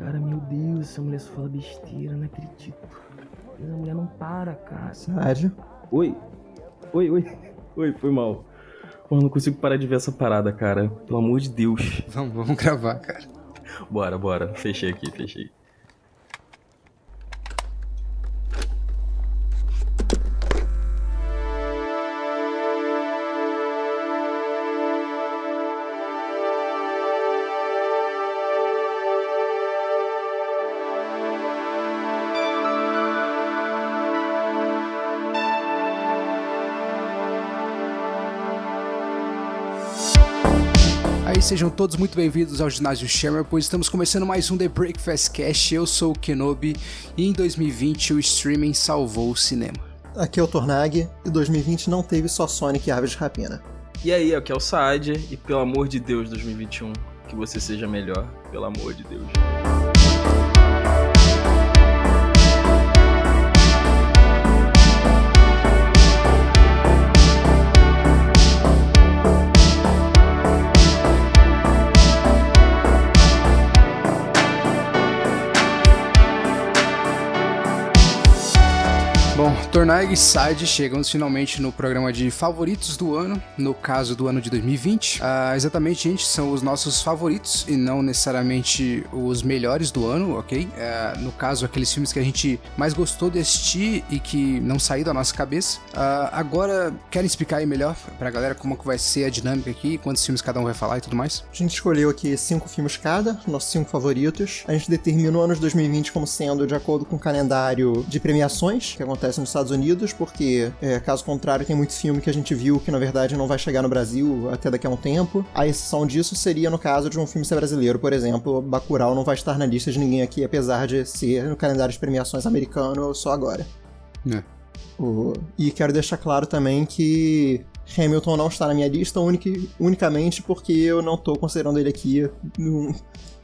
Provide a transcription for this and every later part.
Cara, meu Deus, essa mulher só fala besteira, não acredito. Essa mulher não para, cara. Sério? Oi. Oi, oi. Oi, foi mal. Eu não consigo parar de ver essa parada, cara. Pelo amor de Deus. Vamos, vamos gravar, cara. Bora, bora. Fechei aqui, fechei. Aí sejam todos muito bem-vindos ao Ginásio Shammer, pois estamos começando mais um The Breakfast Cash. Eu sou o Kenobi e em 2020 o streaming salvou o cinema. Aqui é o Tornag e 2020 não teve só Sonic e Aves de Rapina. E aí, aqui é o Saad, e pelo amor de Deus, 2021, que você seja melhor. Pelo amor de Deus. E Side chegamos finalmente no programa de favoritos do ano, no caso do ano de 2020. Ah, exatamente, gente, são os nossos favoritos e não necessariamente os melhores do ano, ok? Ah, no caso, aqueles filmes que a gente mais gostou de assistir e que não saíram da nossa cabeça. Ah, agora, querem explicar aí melhor pra galera como que vai ser a dinâmica aqui, quantos filmes cada um vai falar e tudo mais? A gente escolheu aqui cinco filmes cada, nossos cinco favoritos. A gente determinou o ano de 2020 como sendo de acordo com o calendário de premiações que acontece nos Unidos, porque, é, caso contrário, tem muito filme que a gente viu que na verdade não vai chegar no Brasil até daqui a um tempo. A exceção disso seria no caso de um filme ser brasileiro, por exemplo, Bacurau não vai estar na lista de ninguém aqui, apesar de ser no calendário de premiações americano só agora. É. O- E quero deixar claro também que Hamilton não está na minha lista unic- unicamente porque eu não tô considerando ele aqui num-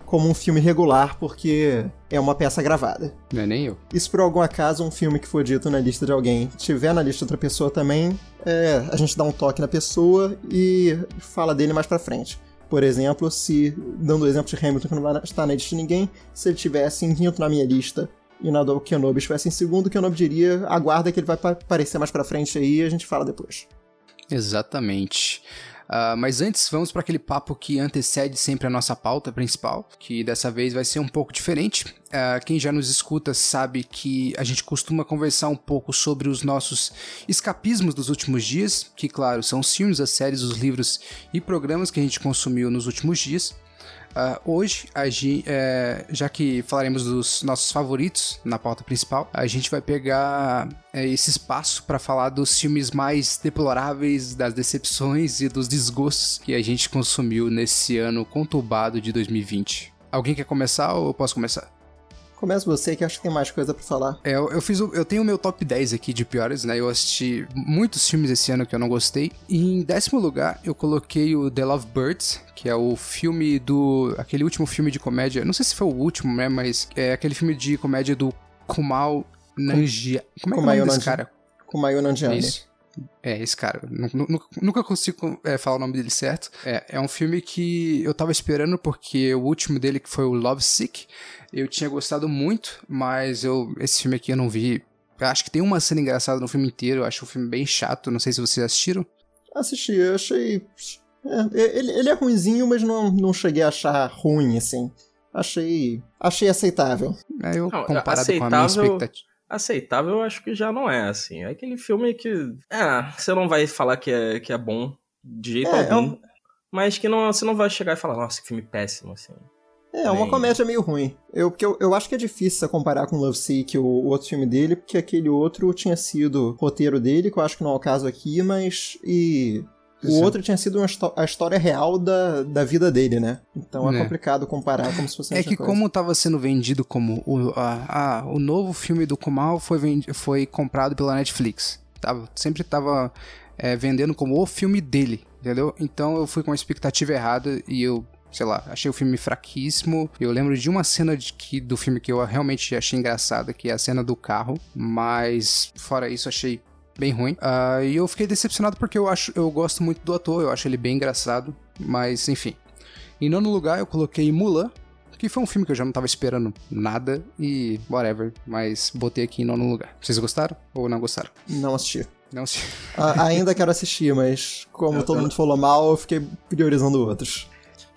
como um filme regular, porque é uma peça gravada. Não é nem eu. E se por algum acaso um filme que for dito na lista de alguém tiver na lista de outra pessoa também, é, a gente dá um toque na pessoa e fala dele mais pra frente. Por exemplo, se, dando o exemplo de Hamilton que não vai estar na lista de ninguém, se ele tivesse em quinto na minha lista e na do Kenobi estivesse em segundo, o Kenobi diria, aguarda que ele vai pa- aparecer mais pra frente aí e a gente fala depois. Exatamente. Ah, mas antes, vamos para aquele papo que antecede sempre a nossa pauta principal, que dessa vez vai ser um pouco diferente. Ah, quem já nos escuta sabe que a gente costuma conversar um pouco sobre os nossos escapismos dos últimos dias, que, claro, são os filmes, as séries, os livros e programas que a gente consumiu nos últimos dias. Ah, hoje, a gen- é, já que falaremos dos nossos favoritos na pauta principal, a gente vai pegar é, esse espaço para falar dos filmes mais deploráveis, das decepções e dos desgostos que a gente consumiu nesse ano conturbado de 2020. Alguém quer começar ou eu posso começar? Começa você que acho que tem mais coisa pra falar. É, eu, eu fiz o- eu tenho o meu top 10 aqui de piores, né? Eu assisti muitos filmes esse ano que eu não gostei. E em décimo lugar, eu coloquei o The Lovebirds, que é o filme do. aquele último filme de comédia. Não sei se foi o último, né? Mas é aquele filme de comédia do Kumal Nanjiani. Como é que é o Kumail nome desse cara? Mayu Nanjiani. Isso. É, esse cara. Nu- nu- Nunca consigo é, falar o nome dele certo. É, é um filme que eu tava esperando porque o último dele, que foi o Love Sick, eu tinha gostado muito, mas eu esse filme aqui eu não vi. Eu acho que tem uma cena engraçada no filme inteiro, eu acho o filme bem chato, não sei se vocês assistiram. Assisti, eu achei. é, ele, ele é ruinzinho, mas não, não cheguei a achar ruim, assim. Achei. Achei aceitável. É, eu Não, comparado com a minha aceitável- expectativa. Aceitável, eu acho que já não é, assim. É aquele filme que. Ah, você não vai falar que é, que é bom de jeito É, é algum. um- Mas que não, você não vai chegar e falar, nossa, que filme péssimo, assim. É, uma Bem- comédia meio ruim. Eu, porque eu, eu acho que é difícil comparar com Love Sick, o, o outro filme dele, porque aquele outro tinha sido roteiro dele, que eu acho que não é o caso aqui, mas. E. O Sim. outro tinha sido a história real da, da vida dele, né? Então é, É. complicado comparar como se fosse É que coisa. como tava sendo vendido como o, a, a- o novo filme do Kumal foi, vendi- foi comprado pela Netflix. Tava, sempre tava é, vendendo como o filme dele, entendeu? Então eu fui com a expectativa errada e eu, sei lá, achei o filme fraquíssimo. Eu lembro de uma cena de que, do filme que eu realmente achei engraçada, que é a cena do carro, mas fora isso achei bem ruim. Ah, e eu fiquei decepcionado porque eu acho, eu gosto muito do ator, eu acho ele bem engraçado, mas enfim. Em nono lugar eu coloquei Mulan, que foi um filme que eu já não tava esperando nada e whatever, mas botei aqui em nono lugar. Vocês gostaram ou não gostaram? Não assisti. Não assisti. ainda quero assistir, mas como eu, todo eu... mundo falou mal, eu fiquei priorizando outros.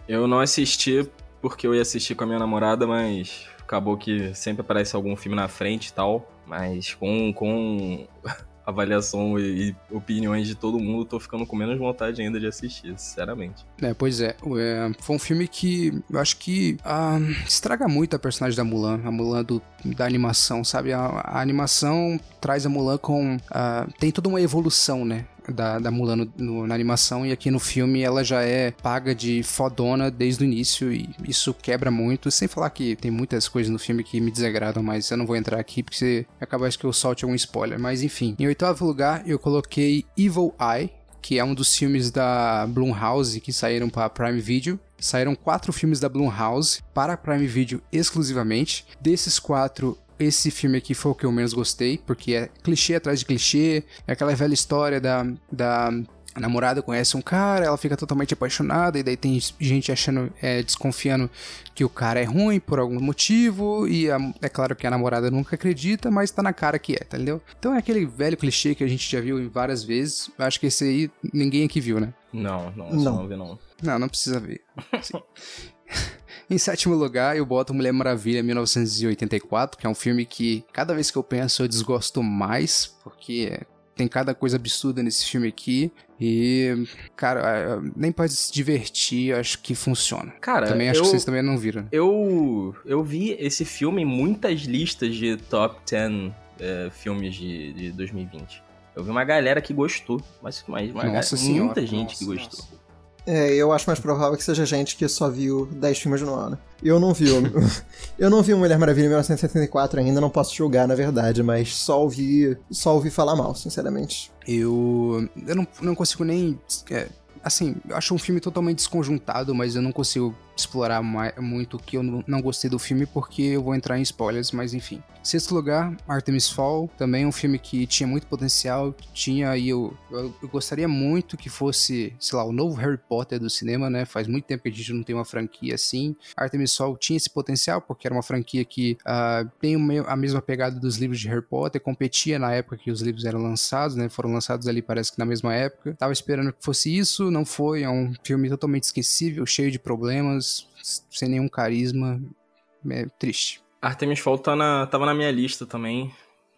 Eu não assisti porque eu ia assistir com a minha namorada, mas acabou que sempre aparece algum filme na frente e tal. Mas com, com avaliação e, opiniões de todo mundo, tô ficando com menos vontade ainda de assistir, sinceramente. É, pois é. é foi um filme que eu acho que ah, estraga muito a personagem da Mulan, a Mulan do, da animação, sabe? A, a animação traz a Mulan com. Ah, tem toda uma evolução, né? Da, da Mulan no, no, na animação e aqui no filme ela já é paga de fodona desde o início e isso quebra muito, sem falar que tem muitas coisas no filme que me desagradam, mas eu não vou entrar aqui porque acaba que eu solte algum spoiler, mas enfim. Em oitavo lugar eu coloquei Evil Eye, que é um dos filmes da Blumhouse que saíram para Prime Video. Saíram quatro filmes da Blumhouse para Prime Video exclusivamente. Desses quatro, esse filme aqui foi o que eu menos gostei, porque é clichê atrás de clichê, é aquela velha história da, da a namorada conhece um cara, ela fica totalmente apaixonada, e daí tem gente achando, é, desconfiando que o cara é ruim por algum motivo, e a, é claro que a namorada nunca acredita, mas tá na cara que é, tá entendeu? Então é aquele velho clichê que a gente já viu várias vezes, acho que esse aí ninguém aqui viu, né? Não, não, não, não vi não. Não, não precisa ver. Em sétimo lugar, eu boto Mulher Maravilha 1984, que é um filme que cada vez que eu penso eu desgosto mais, porque tem cada coisa absurda nesse filme aqui. E, cara, é, nem pode se divertir, acho que funciona. Cara, também acho eu, que vocês também não viram. Eu, eu vi esse filme em muitas listas de top 10 é, filmes de, de 2020. Eu vi uma galera que gostou, mas, mas uma Nossa galera, senhora, muita gente nossa, que gostou. Nossa. É, eu acho mais provável que seja gente que só viu 10 filmes no ano. Eu não vi. eu não vi Mulher Maravilha em 1974 ainda, não posso julgar, na verdade, mas só ouvi, só ouvi falar mal, sinceramente. Eu, eu não, não consigo nem. É, assim, eu acho um filme totalmente desconjuntado, mas eu não consigo explorar mais, muito que eu não gostei do filme porque eu vou entrar em spoilers, mas enfim. Sexto lugar, Artemis Fall, também um filme que tinha muito potencial, tinha aí eu, eu, eu, gostaria muito que fosse, sei lá, o novo Harry Potter do cinema, né? Faz muito tempo que a gente não tem uma franquia assim. Artemis Fall tinha esse potencial porque era uma franquia que uh, tem a mesma pegada dos livros de Harry Potter, competia na época que os livros eram lançados, né? Foram lançados ali parece que na mesma época. Tava esperando que fosse isso, não foi, é um filme totalmente esquecível, cheio de problemas, sem nenhum carisma. É triste. Artemis Fowl tá na, tava na minha lista também.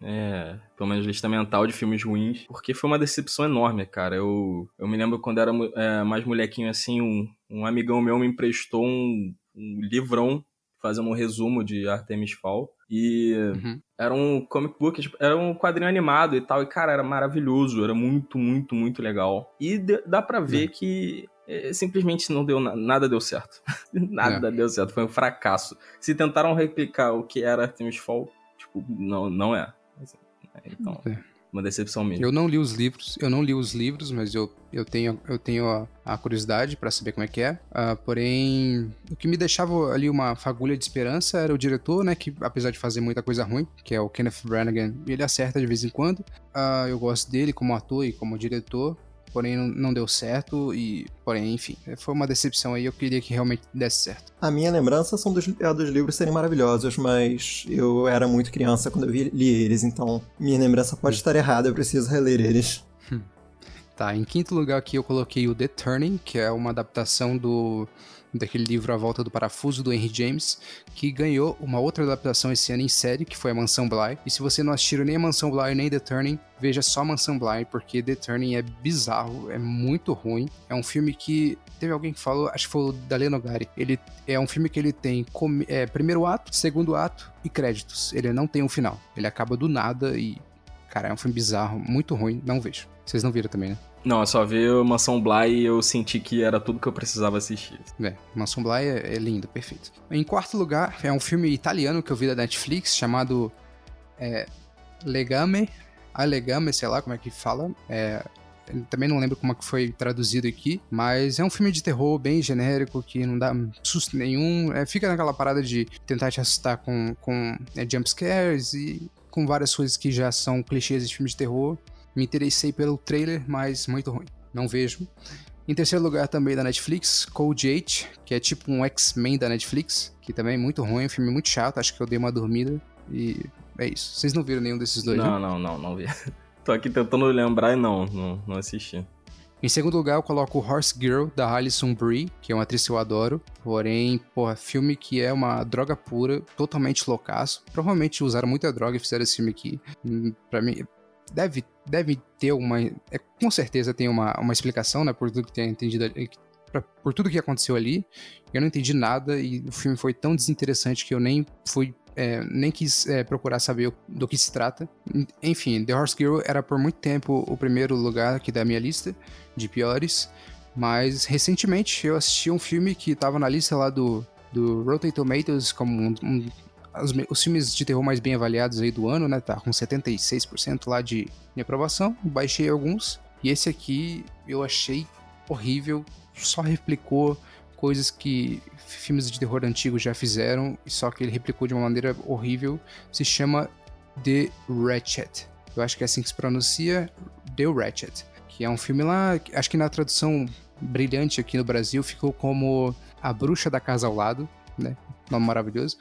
É, pelo menos lista mental de filmes ruins, porque foi uma decepção enorme, cara. Eu, eu me lembro quando era é, mais molequinho assim, um, um amigão meu me emprestou um, um livrão fazendo um resumo de Artemis Fowl. E uhum. era um comic book, tipo, era um quadrinho animado e tal. E, cara, era maravilhoso, era muito, muito, muito legal. E dá pra ver uhum. que simplesmente não deu nada deu certo. nada é. deu certo, foi um fracasso. Se tentaram replicar o que era Artemis Fall, tipo, não, não é. Assim, então, é. uma decepção mesmo. Eu não li os livros, eu não li os livros, mas eu, eu tenho, eu tenho a, a curiosidade para saber como é que é. Uh, porém, o que me deixava ali uma fagulha de esperança era o diretor, né, que apesar de fazer muita coisa ruim, que é o Kenneth Branagh, ele acerta de vez em quando. Uh, eu gosto dele como ator e como diretor porém não deu certo e, porém, enfim, foi uma decepção aí, eu queria que realmente desse certo. A minha lembrança são dos, é dos livros serem maravilhosos, mas eu era muito criança quando eu li eles, então minha lembrança pode estar errada, eu preciso reler eles. Tá, em quinto lugar aqui eu coloquei o The Turning, que é uma adaptação do daquele livro A Volta do Parafuso, do Henry James, que ganhou uma outra adaptação esse ano em série, que foi a Mansão Bly. E se você não assistiu nem a Mansão Bly nem The Turning, veja só Mansão Bly, porque The Turning é bizarro, é muito ruim. É um filme que teve alguém que falou, acho que foi o Daleno Gari. Ele é um filme que ele tem é, primeiro ato, segundo ato e créditos. Ele não tem um final. Ele acaba do nada e cara, é um filme bizarro, muito ruim, não vejo. Vocês não viram também, né? Não, eu só vi Mansão Bly e eu senti que era tudo que eu precisava assistir. É, Mansão Bly é, é lindo, perfeito. Em quarto lugar, é um filme italiano que eu vi da Netflix, chamado é, Legame, a Legame, sei lá como é que fala, é, também não lembro como é que foi traduzido aqui, mas é um filme de terror bem genérico, que não dá susto nenhum, é, fica naquela parada de tentar te assustar com, com é, jumpscares e com várias coisas que já são clichês de filme de terror. Me interessei pelo trailer, mas muito ruim. Não vejo. Em terceiro lugar também da Netflix, Code 8, que é tipo um X-Men da Netflix, que também é muito ruim, um filme muito chato, acho que eu dei uma dormida e é isso. Vocês não viram nenhum desses dois, Não, né? não, não, não vi. Tô aqui tentando lembrar e não, não, não assisti. Em segundo lugar, eu coloco Horse Girl, da Alison Brie, que é uma atriz que eu adoro. Porém, porra, filme que é uma droga pura, totalmente loucaço. Provavelmente usaram muita droga e fizeram esse filme aqui. Hum, Pra mim, deve, deve ter uma... É, com certeza tem uma, uma explicação, né, por tudo que tem entendido pra- por tudo que aconteceu ali. Eu não entendi nada e o filme foi tão desinteressante que eu nem fui... é, nem quis é, procurar saber do que se trata. Enfim, The Horse Girl era por muito tempo o primeiro lugar aqui da minha lista de piores. Mas recentemente eu assisti um filme que tava na lista lá do, do Rotten Tomatoes como um, um- os, os filmes de terror mais bem avaliados aí do ano, né? Tá com 76% lá de, aprovação. Baixei alguns. E esse aqui eu achei horrível. Só replicou coisas que filmes de terror antigos já fizeram. Só que ele replicou de uma maneira horrível. Se chama The Ratchet. Eu acho que é assim que se pronuncia. The Ratchet que é um filme lá, acho que na tradução brilhante aqui no Brasil ficou como A Bruxa da Casa ao Lado, né? Nome maravilhoso.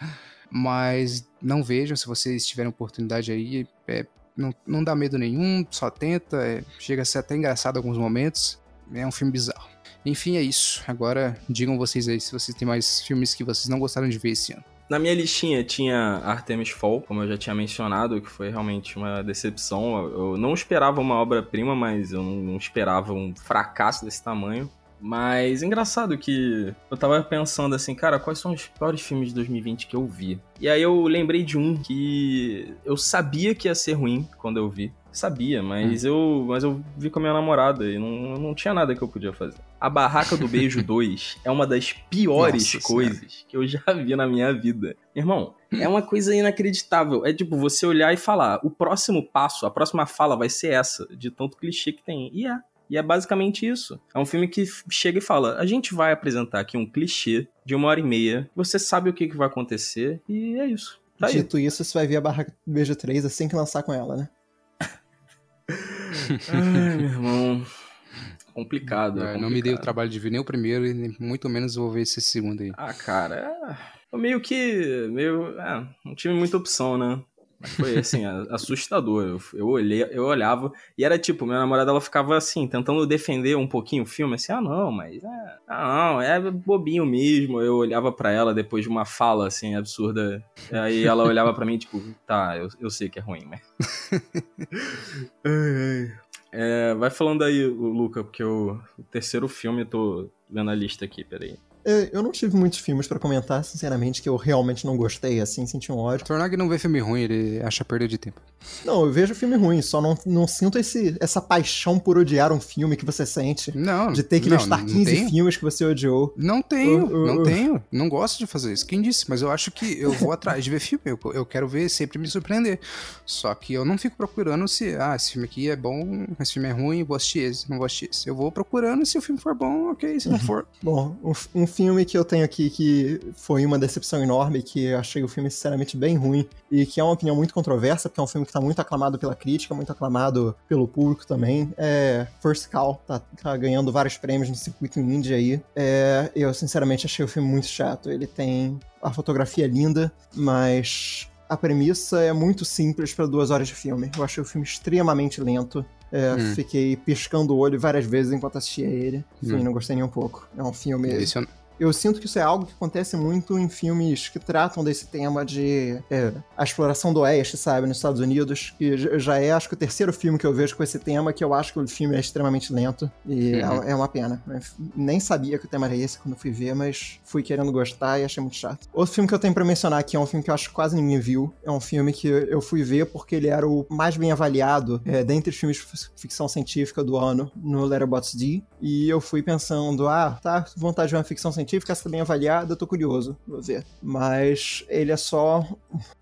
Mas não vejam, se vocês tiverem oportunidade aí, é, não, não dá medo nenhum, só tenta, é, chega a ser até engraçado em alguns momentos. É um filme bizarro. Enfim, é isso. Agora digam vocês aí se vocês têm mais filmes que vocês não gostaram de ver esse ano. Na minha listinha tinha Artemis Fall, como eu já tinha mencionado, que foi realmente uma decepção. Eu não esperava uma obra-prima, mas eu não esperava um fracasso desse tamanho. Mas engraçado que eu tava pensando assim, cara, quais são os piores filmes de 2020 que eu vi? E aí eu lembrei de um que eu sabia que ia ser ruim quando eu vi. Sabia, mas, eu, mas eu vi com a minha namorada e não, não tinha nada que eu podia fazer. A Barraca do Beijo 2 é uma das piores Nossa coisas que eu já vi na minha vida. Irmão, é uma coisa inacreditável. É tipo você olhar e falar: o próximo passo, a próxima fala vai ser essa, de tanto clichê que tem. E é. E é basicamente isso. É um filme que chega e fala: a gente vai apresentar aqui um clichê de uma hora e meia, você sabe o que, que vai acontecer, e é isso. Tá aí. Dito isso, você vai ver a Barraca do Beijo 3 assim que lançar com ela, né? Ai, meu irmão. Complicado. é É, não me dei o complicado. trabalho de ver nem o primeiro e nem- muito menos vou ver esse segundo aí. Ah, cara, é... eu meio que. Meio. É, não tive muita opção, né? Mas foi assim, assustador. Eu, eu, olhei, eu olhava e era tipo, minha namorada ela ficava assim, tentando defender um pouquinho o filme, assim, ah não, mas é. Ah, não, é bobinho mesmo. Eu olhava pra ela depois de uma fala assim, absurda. Aí ela olhava pra mim, tipo, tá, eu, eu sei que é ruim, mas. É, vai falando aí, Luca, porque o, o terceiro filme, eu tô vendo a lista aqui, peraí. É, Eu não tive muitos filmes pra comentar, sinceramente, que eu realmente não gostei, assim, senti um ódio. Tornag não vê filme ruim, ele acha perda de tempo. Não, eu vejo filme ruim, só não, não sinto esse, essa paixão por odiar um filme que você sente. Não, De ter que não, listar não 15 tenho. filmes que você odiou. Não tenho, não tenho. Não gosto de fazer isso. Quem disse? Mas eu acho que eu vou atrás de ver filme. Eu, eu quero ver, sempre me surpreender. Só que eu não fico procurando se, ah, esse filme aqui é bom, esse filme é ruim, vou assistir esse, não vou assistir esse. Eu vou procurando, se o filme for bom, ok, se não for. Bom, um, um filme que eu tenho aqui que foi uma decepção enorme, que eu achei o filme sinceramente bem ruim, e que é uma opinião muito controversa, porque é um filme que tá muito aclamado pela crítica, muito aclamado pelo público também, é First Call, tá, tá ganhando vários prêmios no circuito indie aí. É, eu sinceramente achei o filme muito chato, ele tem a fotografia linda, mas a premissa é muito simples para duas horas de filme. Eu achei o filme extremamente lento. É, Hum. Fiquei piscando o olho várias vezes enquanto assistia ele. Enfim, Hum. não gostei nem um pouco. É um filme. Esse eu- Eu sinto que isso é algo que acontece muito em filmes que tratam desse tema de é, a exploração do oeste, sabe, nos Estados Unidos. Que já é, acho que, o terceiro filme que eu vejo com esse tema, que eu acho que o filme é extremamente lento. E Uhum. é, é uma pena. Eu nem sabia que o tema era esse quando fui ver, mas fui querendo gostar e achei muito chato. Outro filme que eu tenho pra mencionar aqui é um filme que eu acho que quase ninguém viu. É um filme que eu fui ver porque ele era o mais bem avaliado é, dentre os filmes de fic- ficção científica do ano no Letterboxd. E eu fui pensando, ah, tá, vontade de ver uma ficção científica, essa tá bem avaliada, eu tô curioso, vou ver. Mas ele é só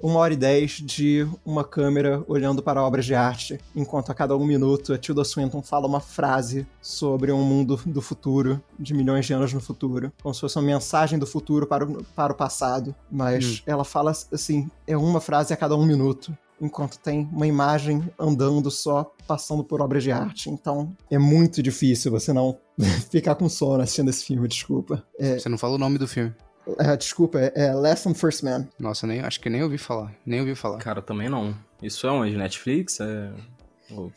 uma hora e dez de uma câmera olhando para obras de arte, enquanto a cada um minuto a Tilda Swinton fala uma frase sobre um mundo do futuro, de milhões de anos no futuro, como se fosse uma mensagem do futuro para o, para o passado. Mas ela fala assim, é uma frase a cada um minuto. Enquanto tem uma imagem andando só, passando por obras de arte. Então é muito difícil você não ficar com sono assistindo esse filme, desculpa. É, Você não fala o nome do filme. é, desculpa, é, é Less Than First Man. Nossa, nem, acho que nem ouvi falar. Nem ouvi falar. Cara, também não. Isso é onde? Netflix? É.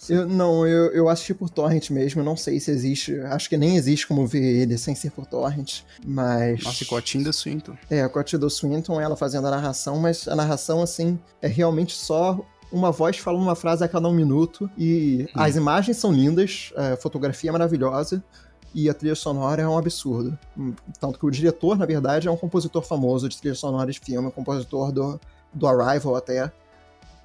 Eu, não, eu, eu assisti por torrent mesmo, não sei se existe, acho que nem existe como ver ele sem ser por torrent, mas... Nossa, e com a Tilda Swinton. É, a Tilda Swinton, ela fazendo a narração, mas a narração, assim, é realmente só uma voz falando uma frase a cada um minuto, e Hum. as imagens são lindas, a fotografia é maravilhosa, e a trilha sonora é um absurdo. Hum, Tanto que o diretor, na verdade, é um compositor famoso de trilha sonora de filme, um compositor do, do Arrival até,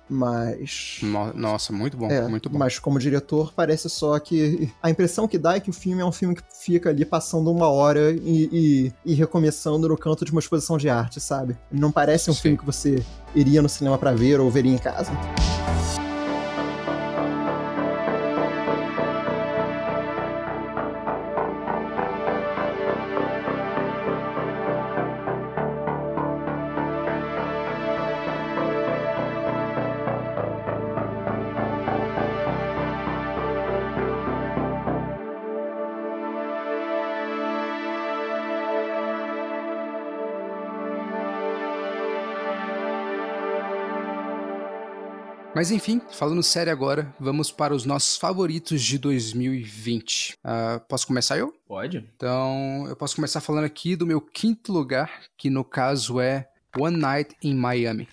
mas... No- Nossa, muito bom, É, muito bom. mas como diretor parece só que a impressão que dá é que o filme é um filme que fica ali passando uma hora e, e- e recomeçando no canto de uma exposição de arte, sabe? Não parece um Sim. filme que você iria no cinema pra ver ou veria em casa. Mas enfim, falando sério agora, vamos para os nossos favoritos de 2020. Ah, posso começar eu? Pode? Então, eu posso começar falando aqui do meu quinto lugar, que no caso é One Night in Miami.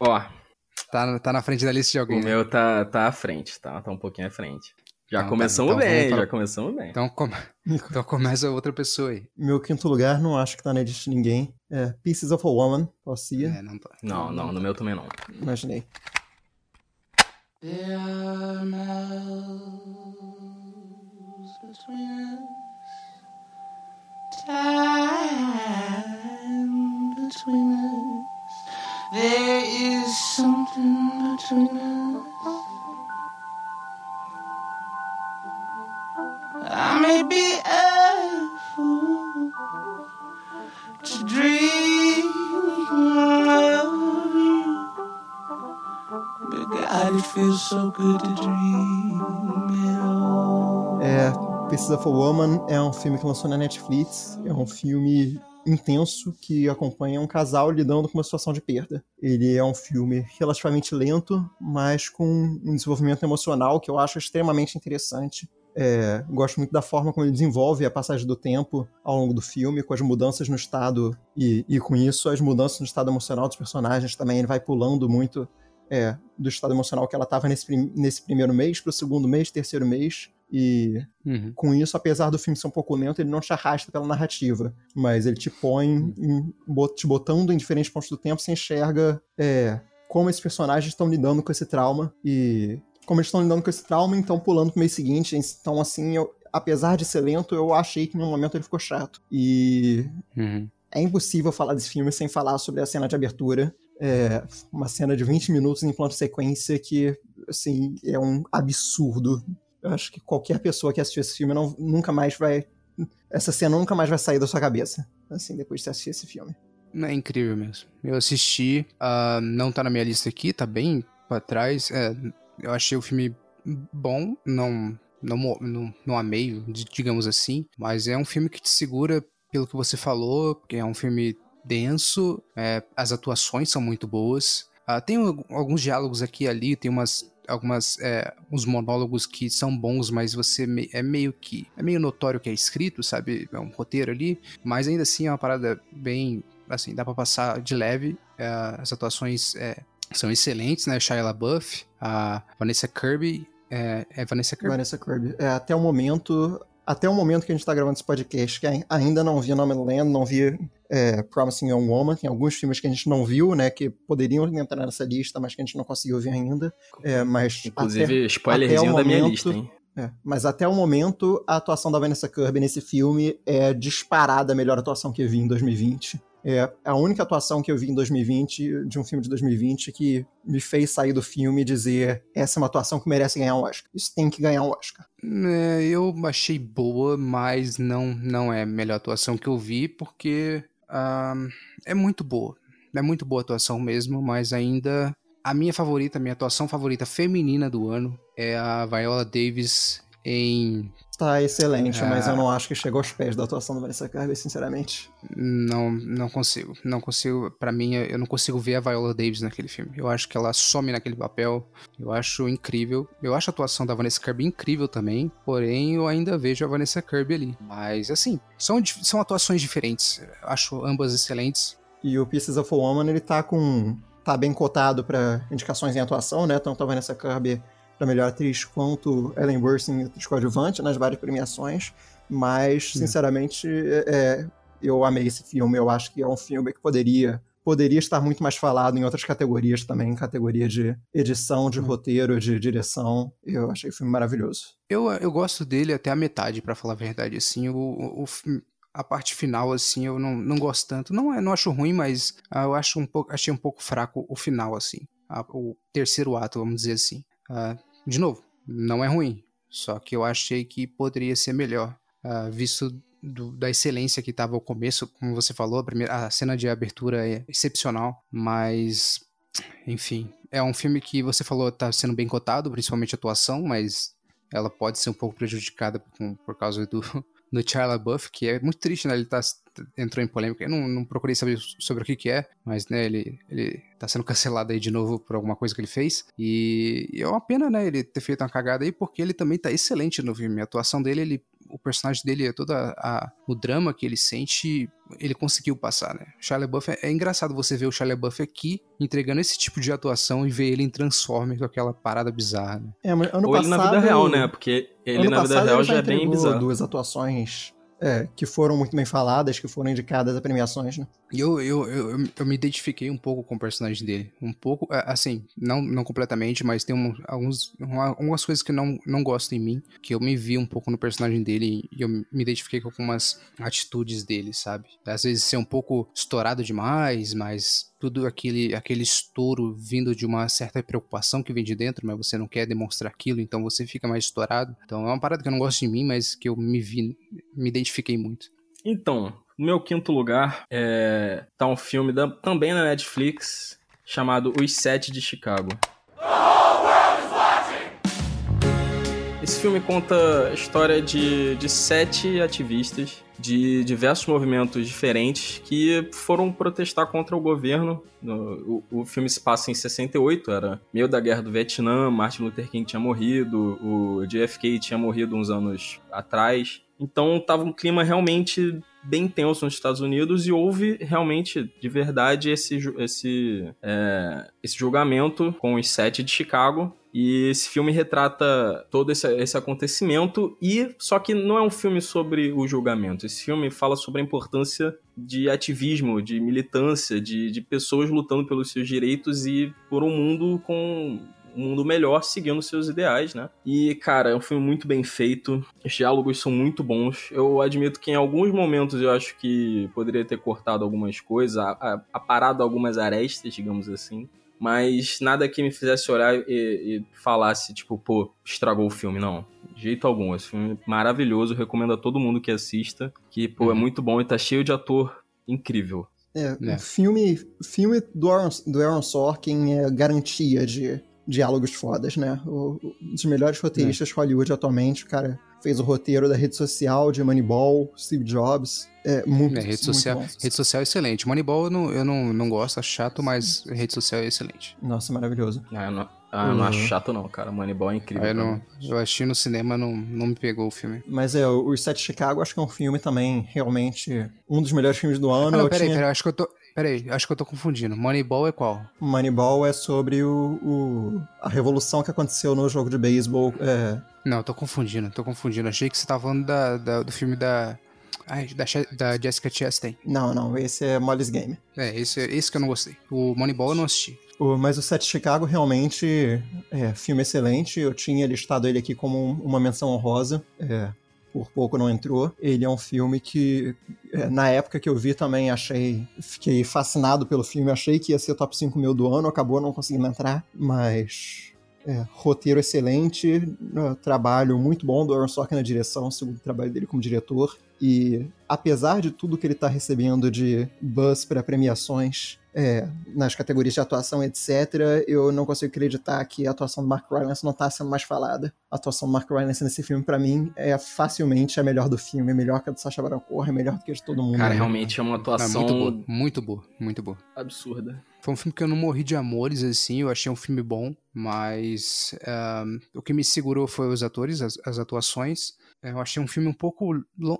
Ó, Tá, tá na frente da lista de o alguém. né? meu tá, tá à frente, tá? Tá um pouquinho à frente. Já Então tá, começamos então bem, pra- já começamos bem. Então, come- então começa outra pessoa aí. Meu quinto lugar, não acho que tá na lista de ninguém. É Pieces of a Woman, Alcia, É, não tá. Não, não, no meu também não. imaginei. There are miles between us, time between us. There is something between us. I may be a É, Pieces of a Woman é um filme que lançou na Netflix. É um filme intenso que acompanha um casal lidando com uma situação de perda. Ele é um filme relativamente lento, mas com um desenvolvimento emocional que eu acho extremamente interessante. É, gosto muito da forma como ele desenvolve a passagem do tempo ao longo do filme, com as mudanças no estado e, e com isso as mudanças no estado emocional dos personagens também. Ele vai pulando muito é, do estado emocional que ela estava nesse, prim- nesse primeiro mês para o segundo mês, terceiro mês. E Uhum. com isso, apesar do filme ser um pouco lento, ele não te arrasta pela narrativa, mas ele te põe, em- bot- te botando em diferentes pontos do tempo, você enxerga é, como esses personagens estão lidando com esse trauma e como eles estão lidando com esse trauma, então pulando pro mês seguinte. Então, assim, eu, apesar de ser lento, eu achei que em um momento ele ficou chato. E Uhum. é impossível falar desse filme sem falar sobre a cena de abertura. É uma cena de 20 minutos em plano sequência que, assim, é um absurdo. Eu acho que qualquer pessoa que assistiu esse filme não, nunca mais vai. Essa cena nunca mais vai sair da sua cabeça, assim, depois de assistir esse filme. É incrível mesmo. Eu assisti, ah, não tá na minha lista aqui, tá bem pra trás. É, eu achei o filme bom, não, não, não, não amei, di- digamos assim, mas é um filme que te segura pelo que você falou, porque é um filme denso, é, as atuações são muito boas. Ah, tem al- alguns diálogos aqui e ali, tem umas algumas é, uns monólogos que são bons, mas você me- é meio que é meio notório que é escrito, sabe? É um roteiro ali, mas ainda assim é uma parada bem assim, dá pra passar de leve. É, as atuações é, são excelentes, né? Shia LaBeouf, a Vanessa Kirby, é, é Vanessa Kirby? Vanessa Kirby. É, até o momento. Até o momento que a gente tá gravando esse podcast, que ai- ainda não vi Nomadland, não vi é, Promising Young Woman, tem alguns filmes que a gente não viu, né, que poderiam entrar nessa lista, mas que a gente não conseguiu ver ainda. É, mas Inclusive, até- spoilerzinho até o da minha momento- lista, hein? É, mas até o momento, a atuação da Vanessa Kirby nesse filme é disparada a melhor atuação que eu vi em 2020. É a única atuação que eu vi em 2020, de um filme de 2020, que me fez sair do filme e dizer essa é uma atuação que merece ganhar um Oscar. Isso tem que ganhar um Oscar. É, eu achei boa, mas não, não é a melhor atuação que eu vi, porque ah, é muito boa. É muito boa a atuação mesmo, mas ainda a minha favorita, a minha atuação favorita feminina do ano é a Viola Davis em Tá excelente, É. mas eu não acho que chegou aos pés da atuação da Vanessa Kirby, sinceramente. Não, não consigo. Não consigo. Pra mim, eu não consigo ver a Viola Davis naquele filme. Eu acho que ela some naquele papel. Eu acho incrível. Eu acho a atuação da Vanessa Kirby incrível também. Porém, eu ainda vejo a Vanessa Kirby ali. Mas, assim, são, são atuações diferentes. Eu acho ambas excelentes. E o Pieces of a Woman, ele tá com. tá bem cotado pra indicações em atuação, né? Tanto a Vanessa Kirby pra melhor atriz quanto Ellen Burstyn, atriz coadjuvante, nas várias premiações. Mas, sinceramente, é, eu amei esse filme. Eu acho que é um filme que poderia. Poderia estar muito mais falado em outras categorias também, em categoria de edição, de roteiro, de direção. Eu achei o filme maravilhoso. Eu, eu gosto dele até a metade, pra falar a verdade. Assim, o, o- a parte final, assim, eu não, não gosto tanto. Não, é- não acho ruim, mas ah, eu acho um pouco, achei um pouco fraco o final, assim. A- o terceiro ato, vamos dizer assim. Ah, de novo, não é ruim. Só que eu achei que poderia ser melhor. ah, visto do- da excelência que estava o começo, como você falou, a, primeira, a cena de abertura é excepcional, mas enfim, é um filme que você falou tá sendo bem cotado, principalmente a atuação, mas ela pode ser um pouco prejudicada com- por causa do, do Shia LaBeouf, que é muito triste, né? Ele tá, entrou em polêmica. Eu não, não procurei saber sobre o que que é, mas, né, ele, ele tá sendo cancelado aí de novo por alguma coisa que ele fez. E, e é uma pena, né, ele ter feito uma cagada aí, porque ele também tá excelente no filme. A atuação dele, ele o personagem dele, toda a, o drama que ele sente, ele conseguiu passar, né? O Shia LaBeouf, é, é engraçado você ver o Shia LaBeouf aqui, entregando esse tipo de atuação e ver ele em Transformers com aquela parada bizarra, né? É, mas ano Ou ele passado, na vida real, né? Porque ele ano na vida real ele já é bem bizarro. duas atuações é, que foram muito bem faladas, que foram indicadas a premiações, né? E eu, eu, eu, eu- me identifiquei um pouco com o personagem dele. Um pouco, assim, não, não completamente, mas tem um- alguns, uma- algumas coisas que eu não, não gosto em mim, que eu me vi um pouco no personagem dele e eu me identifiquei com algumas atitudes dele, sabe? Às vezes ser um pouco estourado demais, mas tudo aquele, aquele estouro vindo de uma certa preocupação que vem de dentro, mas você não quer demonstrar aquilo, então você fica mais estourado. Então é uma parada que eu não gosto de mim, mas que eu me vi, me identifiquei muito. Então, no meu quinto lugar é, tá um filme da- também na Netflix chamado Os Sete de Chicago. Esse filme conta a história de, de sete ativistas de diversos movimentos diferentes que foram protestar contra o governo. No- O, o filme se passa em 68, era meio da guerra do Vietnã, Martin Luther King tinha morrido, o JFK tinha morrido uns anos atrás. Então tava um clima realmente bem tenso nos Estados Unidos e houve realmente, de verdade, esse, esse, é, esse julgamento com os sete de Chicago. E esse filme retrata todo esse, esse acontecimento e só que não é um filme sobre o julgamento. Esse filme fala sobre a importância de ativismo, de militância, de, de pessoas lutando pelos seus direitos e por um mundo com um mundo melhor seguindo seus ideais, né? E, cara, é um filme muito bem feito. Os diálogos são muito bons. Eu admito que em alguns momentos eu acho que poderia ter cortado algumas coisas, aparado algumas arestas, digamos assim. Mas nada que me fizesse olhar e, e falasse, tipo, pô, estragou o filme, não. De jeito algum. Esse filme é maravilhoso, recomendo a todo mundo que assista. Que, pô, é Uhum. muito bom e tá cheio de ator incrível. É, É. o filme, filme do, Aaron, do Aaron Sorkin é garantia de diálogos fodas, né? O, o- um dos melhores roteiristas de Hollywood atualmente, cara fez o roteiro da rede social de Moneyball, Steve Jobs. É muito, É, rede muito social, bom. rede social é excelente. Moneyball eu não, eu não, não gosto, acho chato, mas rede social é excelente. Nossa, maravilhoso. Ah, eu não, ah, eu não Uhum. acho chato, não, cara. Moneyball é incrível. Aí eu, não, eu assisti no cinema, não, não me pegou o filme. Mas é, o Os Sete de Chicago acho que é um filme também, realmente, um dos melhores filmes do ano. Ah, não, Eu peraí, tinha- peraí, acho que eu tô. Peraí, acho que eu tô confundindo. Moneyball é qual? Moneyball é sobre o, o- a revolução que aconteceu no jogo de beisebol. É, Não, tô confundindo, tô confundindo. Achei que você tava falando da, da- do filme da. Ai, da, da Jessica Chastain. não, não, esse é Molly's Game. É, esse, esse que eu não gostei. O Moneyball eu não assisti. O- mas o Sete de Chicago realmente é filme excelente. Eu tinha listado ele aqui como um- uma menção honrosa. É, por pouco não entrou. Ele é um filme que, é, na época que eu vi também, achei. Fiquei fascinado pelo filme. Achei que ia ser top 5 mil do ano, acabou não conseguindo entrar. Mas. é, roteiro excelente, né, trabalho muito bom do Aaron Sorkin na direção, segundo trabalho dele como diretor. E apesar de tudo que ele tá recebendo de buzz para premiações, é, nas categorias de atuação, etc., eu não consigo acreditar que a atuação do Mark Rylance não tá sendo mais falada. A atuação do Mark Rylance nesse filme, para mim, é facilmente a melhor do filme, é melhor que a do Sacha Baron Cohen, é melhor do que a de todo mundo. Cara, realmente é uma Ah, atuação muito boa, muito boa, muito boa. absurda. Foi um filme que eu não morri de amores, assim, eu achei um filme bom, mas o que me segurou foi os atores, as, as atuações. Eu achei um filme um pouco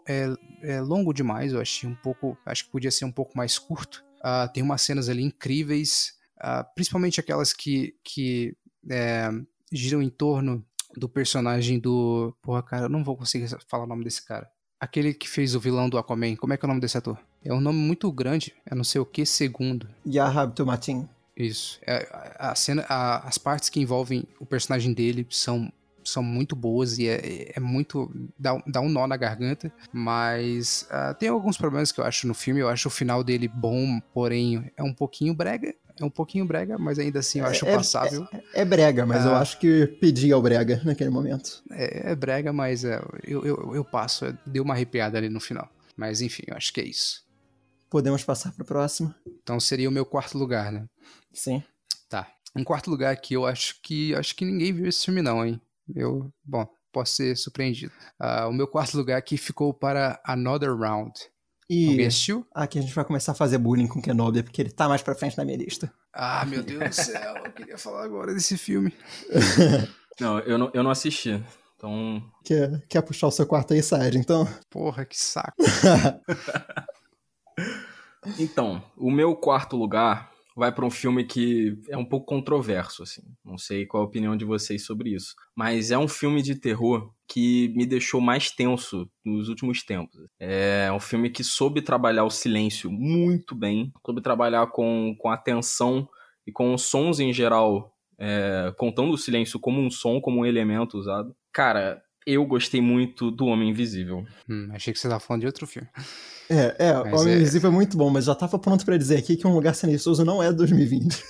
é, é, longo demais, eu achei um pouco. Acho que podia ser um pouco mais curto. Ah, tem umas cenas ali incríveis, ah, principalmente aquelas que, que é, giram em torno do personagem do. Porra, cara, eu não vou conseguir falar o nome desse cara. Aquele que fez o vilão do Aquaman, como é que é o nome desse ator? É um nome muito grande, é não sei o que segundo. Yahab Tomatin. Isso. É, a, a cena, a- as partes que envolvem o personagem dele são, são muito boas e é, é muito. Dá, um- dá um nó na garganta. Mas ah, tem alguns problemas que eu acho no filme. Eu acho o final dele bom, porém é um pouquinho brega. É um pouquinho brega, mas ainda assim eu acho É- é- passável. É brega, mas eu Ah. acho que pedia ao brega naquele momento. É, é brega, mas é, eu, eu, eu passo. Deu uma arrepiada ali no final. Mas enfim, eu acho que é isso. Podemos passar pro próximo? Então seria o meu quarto lugar, né? Sim. Tá. Em quarto lugar aqui, eu acho que acho que ninguém viu esse filme não, hein? Eu, bom, posso ser surpreendido. Ah, o meu quarto lugar aqui ficou para Another Round. Alguém E assistiu? aqui a gente vai começar a fazer bullying com Kenobi, porque ele tá mais pra frente na minha lista. Ah, meu Deus do céu, eu queria falar agora desse filme. Não, eu não, eu não assisti. Então, Quer, quer puxar o seu quarto aí, Side? Então, Porra, que saco. Então, o meu quarto lugar vai para um filme que é um pouco controverso, assim. Não sei qual a opinião de vocês sobre isso. Mas é um filme de terror que me deixou mais tenso nos últimos tempos. É um filme que soube trabalhar o silêncio muito bem, soube trabalhar com, com a tensão e com os sons em geral, é, contando o silêncio como um som, como um elemento usado. Cara, eu gostei muito do Homem Invisível. Hum, achei que você tava falando de outro filme. é, é, Mas o Homem é- Invisível é muito bom, mas já tava pronto pra dizer aqui que Um Lugar Silencioso não é 2020.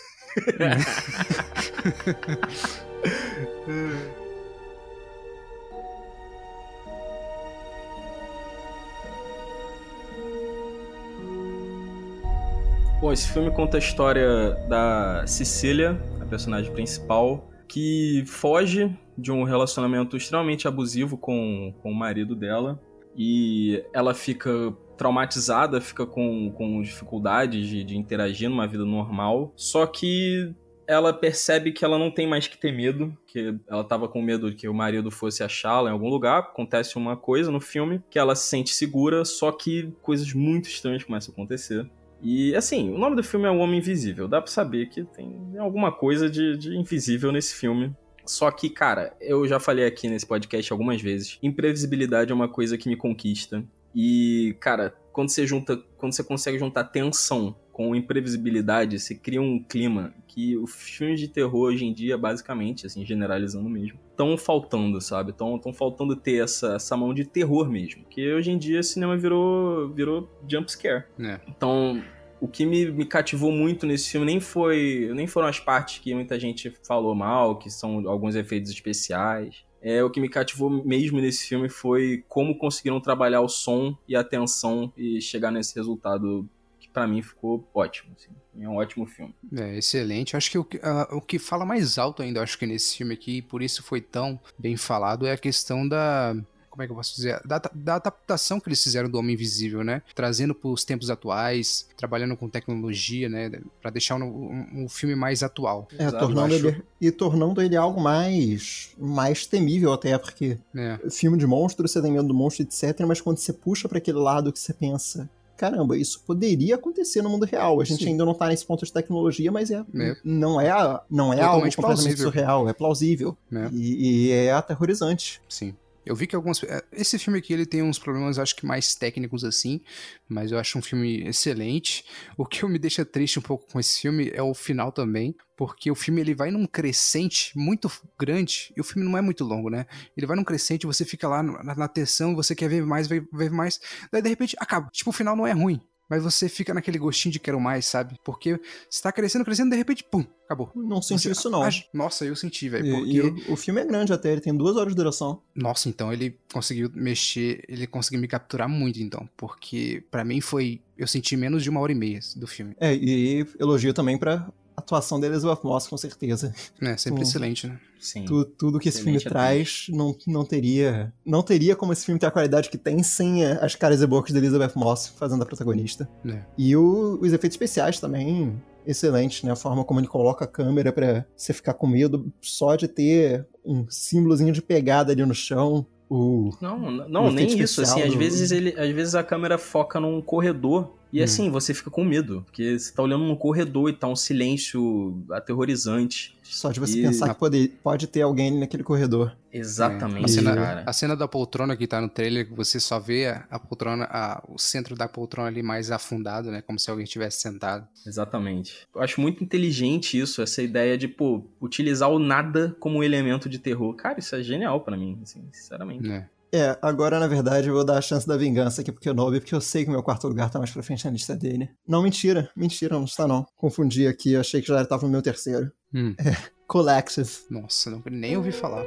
Bom, esse filme conta a história da Cecília, a personagem principal, que foge de um relacionamento extremamente abusivo com, com o marido dela. E ela fica traumatizada, fica com, com dificuldades de, de interagir numa vida normal. Só que ela percebe que ela não tem mais que ter medo, que ela tava com medo de que o marido fosse achá-la em algum lugar. Acontece uma coisa no filme que ela se sente segura, só que coisas muito estranhas começam a acontecer. E assim, o nome do filme é O Homem Invisível. Dá pra saber que tem alguma coisa de, de invisível nesse filme. Só que, cara, eu já falei aqui nesse podcast algumas vezes. Imprevisibilidade é uma coisa que me conquista. E, cara, quando você junta. Quando você consegue juntar tensão com imprevisibilidade, você cria um clima que os filmes de terror hoje em dia, basicamente, assim, generalizando mesmo, estão faltando, sabe? Estão faltando ter essa, essa mão de terror mesmo. Porque hoje em dia cinema virou, virou jump scare. É. Então, o que me, me cativou muito nesse filme nem foi nem foram as partes que muita gente falou mal, que são alguns efeitos especiais. É, o que me cativou mesmo nesse filme foi como conseguiram trabalhar o som e a tensão e chegar nesse resultado que pra mim ficou ótimo. assim. É um ótimo filme. É, excelente. Acho que o, que- ah, o que fala mais alto ainda, acho que nesse filme aqui, e por isso foi tão bem falado, é a questão da. Como é que eu posso dizer? Da, da adaptação que eles fizeram do Homem Invisível, né? Trazendo para os tempos atuais, trabalhando com tecnologia, né? Pra deixar um, um- um filme mais atual. É, Exato, tornando ele, e tornando ele algo mais, mais temível até, porque né? filme de monstro, você tem medo do monstro, etc. Mas quando você puxa pra aquele lado que você pensa, caramba, isso poderia acontecer no mundo real. A gente Sim. ainda não tá nesse ponto de tecnologia, mas é, É. não é, não é algo completamente plausível. surreal, é plausível. né? E, e é aterrorizante. Sim. Eu vi que alguns. é, Esse filme aqui ele tem uns problemas, acho que mais técnicos assim, mas eu acho um filme excelente. O que me deixa triste um pouco com esse filme é o final também, porque o filme ele vai num crescente muito grande, e o filme não é muito longo, né? Ele vai num crescente, você fica lá na, na tensão, você quer ver mais, ver, ver mais, daí de repente acaba. Tipo, o final não é ruim. Mas você fica naquele gostinho de quero mais, sabe? Porque você tá crescendo, crescendo, de repente, pum, acabou. Não senti Você- isso, não. Nossa, eu senti, velho. Porque. e o, o filme é grande até, ele tem duas horas de duração. Nossa, então ele conseguiu mexer, ele conseguiu me capturar muito, então. Porque pra mim foi. Eu senti menos de uma hora e meia do filme. É, e elogio também pra atuação da Elizabeth Moss, com certeza. É, sempre Hum. excelente, né? Sim. Tu- tudo que esse filme Excelente traz não, não teria. Não teria como esse filme ter a qualidade que tem sem a- as caras e bocas da Elizabeth Moss fazendo a protagonista. É. E o- os efeitos especiais também excelentes, né? A forma como ele coloca a câmera pra você ficar com medo só de ter um símbolozinho de pegada ali no chão. O, Não, n- O não, nem isso, assim, às do- vezes ele, às vezes a câmera foca num corredor e Hum. assim, você fica com medo, porque você tá olhando num corredor e tá um silêncio aterrorizante. só de você E- pensar que pode, pode ter alguém ali naquele corredor. Exatamente, a, cena, cara. a cena da poltrona que tá no trailer, que você só vê a, poltrona, a- o centro da poltrona ali mais afundado, né? Como se alguém tivesse sentado. Exatamente. Eu acho muito inteligente isso, essa ideia de, pô, utilizar o nada como um elemento de terror. Cara, isso é genial pra mim, assim, sinceramente. Né? É, agora na verdade eu vou dar a chance da vingança aqui porque eu Kenobi, porque eu sei que o meu quarto lugar tá mais pra frente na lista dele. Não, mentira, mentira, não está não. Confundi aqui, achei que já estava no meu terceiro. Hum. Collective. Nossa, não, nem ouvi falar.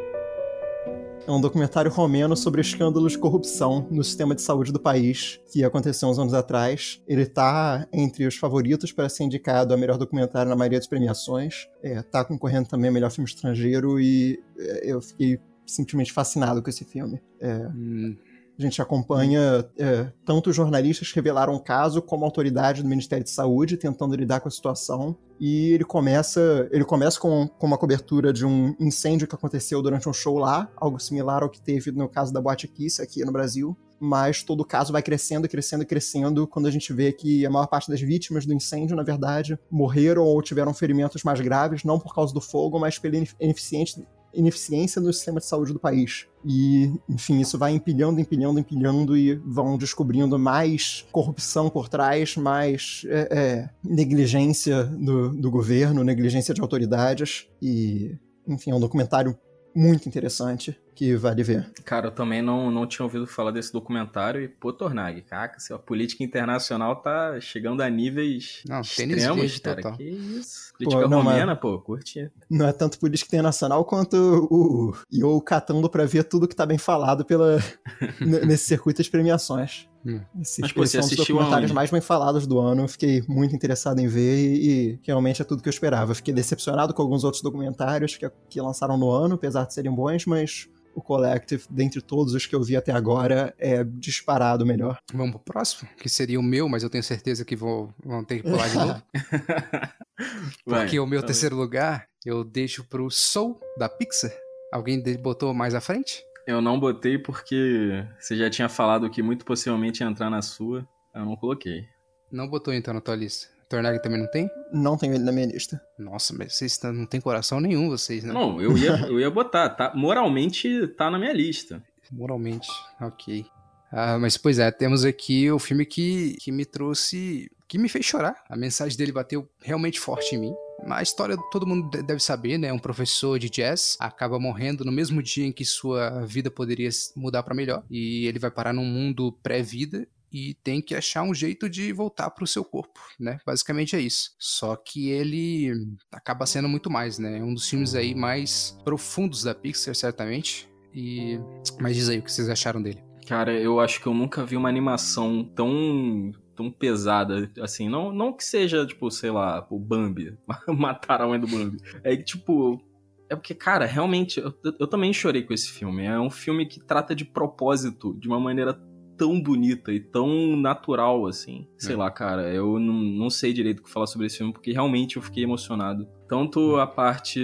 É um documentário romeno sobre escândalos de corrupção no sistema de saúde do país, que aconteceu uns anos atrás. Ele tá entre os favoritos para ser indicado a melhor documentário na maioria das premiações. É, tá concorrendo também a melhor filme estrangeiro e é, eu fiquei simplesmente fascinado com esse filme. Hum, A gente acompanha é, tanto jornalistas que revelaram o caso, como a autoridade do Ministério de Saúde tentando lidar com a situação. E ele começa, ele começa com, com uma cobertura de um incêndio que aconteceu durante um show lá, algo similar ao que teve no caso da Boate Kiss aqui no Brasil. Mas todo o caso vai crescendo, crescendo, crescendo, quando a gente vê que a maior parte das vítimas do incêndio, na verdade, morreram ou tiveram ferimentos mais graves, não por causa do fogo, mas pela inefi- ineficiente ineficiência no sistema de saúde do país. E, enfim, isso vai empilhando, empilhando, empilhando e vão descobrindo mais corrupção por trás, mais é, é, negligência do, do governo, negligência de autoridades. E, enfim, é um documentário muito interessante que vale ver. Cara, eu também não, não tinha ouvido falar desse documentário e, pô, Tornag, caca, assim, a política internacional tá chegando a níveis Não, tênis extremos, verde cara. total. Que isso. Política não, mas- romena, pô, curti. Não é tanto política internacional quanto o Yo catando pra ver tudo que tá bem falado pela, nesse circuito das premiações. Hum. Esse, Mas, pô, você é um dos assistiu documentários mais bem falados do ano. Eu fiquei muito interessado em ver e, e realmente é tudo que eu esperava. Eu fiquei decepcionado com alguns outros documentários que, que lançaram no ano, apesar de serem bons, mas o Collective, dentre todos os que eu vi até agora, é disparado o melhor. Vamos pro próximo, que seria o meu, mas eu tenho certeza que vou, vão ter que pular de novo. Vai, Porque o meu vai. terceiro lugar eu deixo pro Soul, da Pixar. Alguém de- botou mais à frente? Eu não botei porque você já tinha falado que muito possivelmente ia entrar na sua. Eu não coloquei. Não botou então na tua lista. Tornag também não tem? Não tenho ele na minha lista. Nossa, mas vocês tá- não tem coração nenhum, vocês, né? Não, eu ia, eu ia botar. Tá, moralmente tá na minha lista. Moralmente, ok. Ah, mas pois é, temos aqui o filme que, que me trouxe. que me fez chorar. A mensagem dele bateu realmente forte em mim. A história todo mundo de- deve saber, né? Um professor de jazz acaba morrendo no mesmo dia em que sua vida poderia mudar pra melhor. E ele vai parar num mundo pré-vida e tem que achar um jeito de voltar pro seu corpo, né? Basicamente é isso. Só que ele acaba sendo muito mais, né? É um dos filmes aí mais profundos da Pixar, certamente. E mas diz aí o que vocês acharam dele. Cara, eu acho que eu nunca vi uma animação tão tão pesada, assim, não, não que seja, tipo, sei lá, o Bambi, matar a mãe do Bambi. É que, tipo, é porque, cara, realmente, eu, eu também chorei com esse filme. É um filme que trata de propósito de uma maneira tão bonita e tão natural, assim. Sei É. lá, cara, eu não, não sei direito o que falar sobre esse filme, porque realmente eu fiquei emocionado. Tanto a parte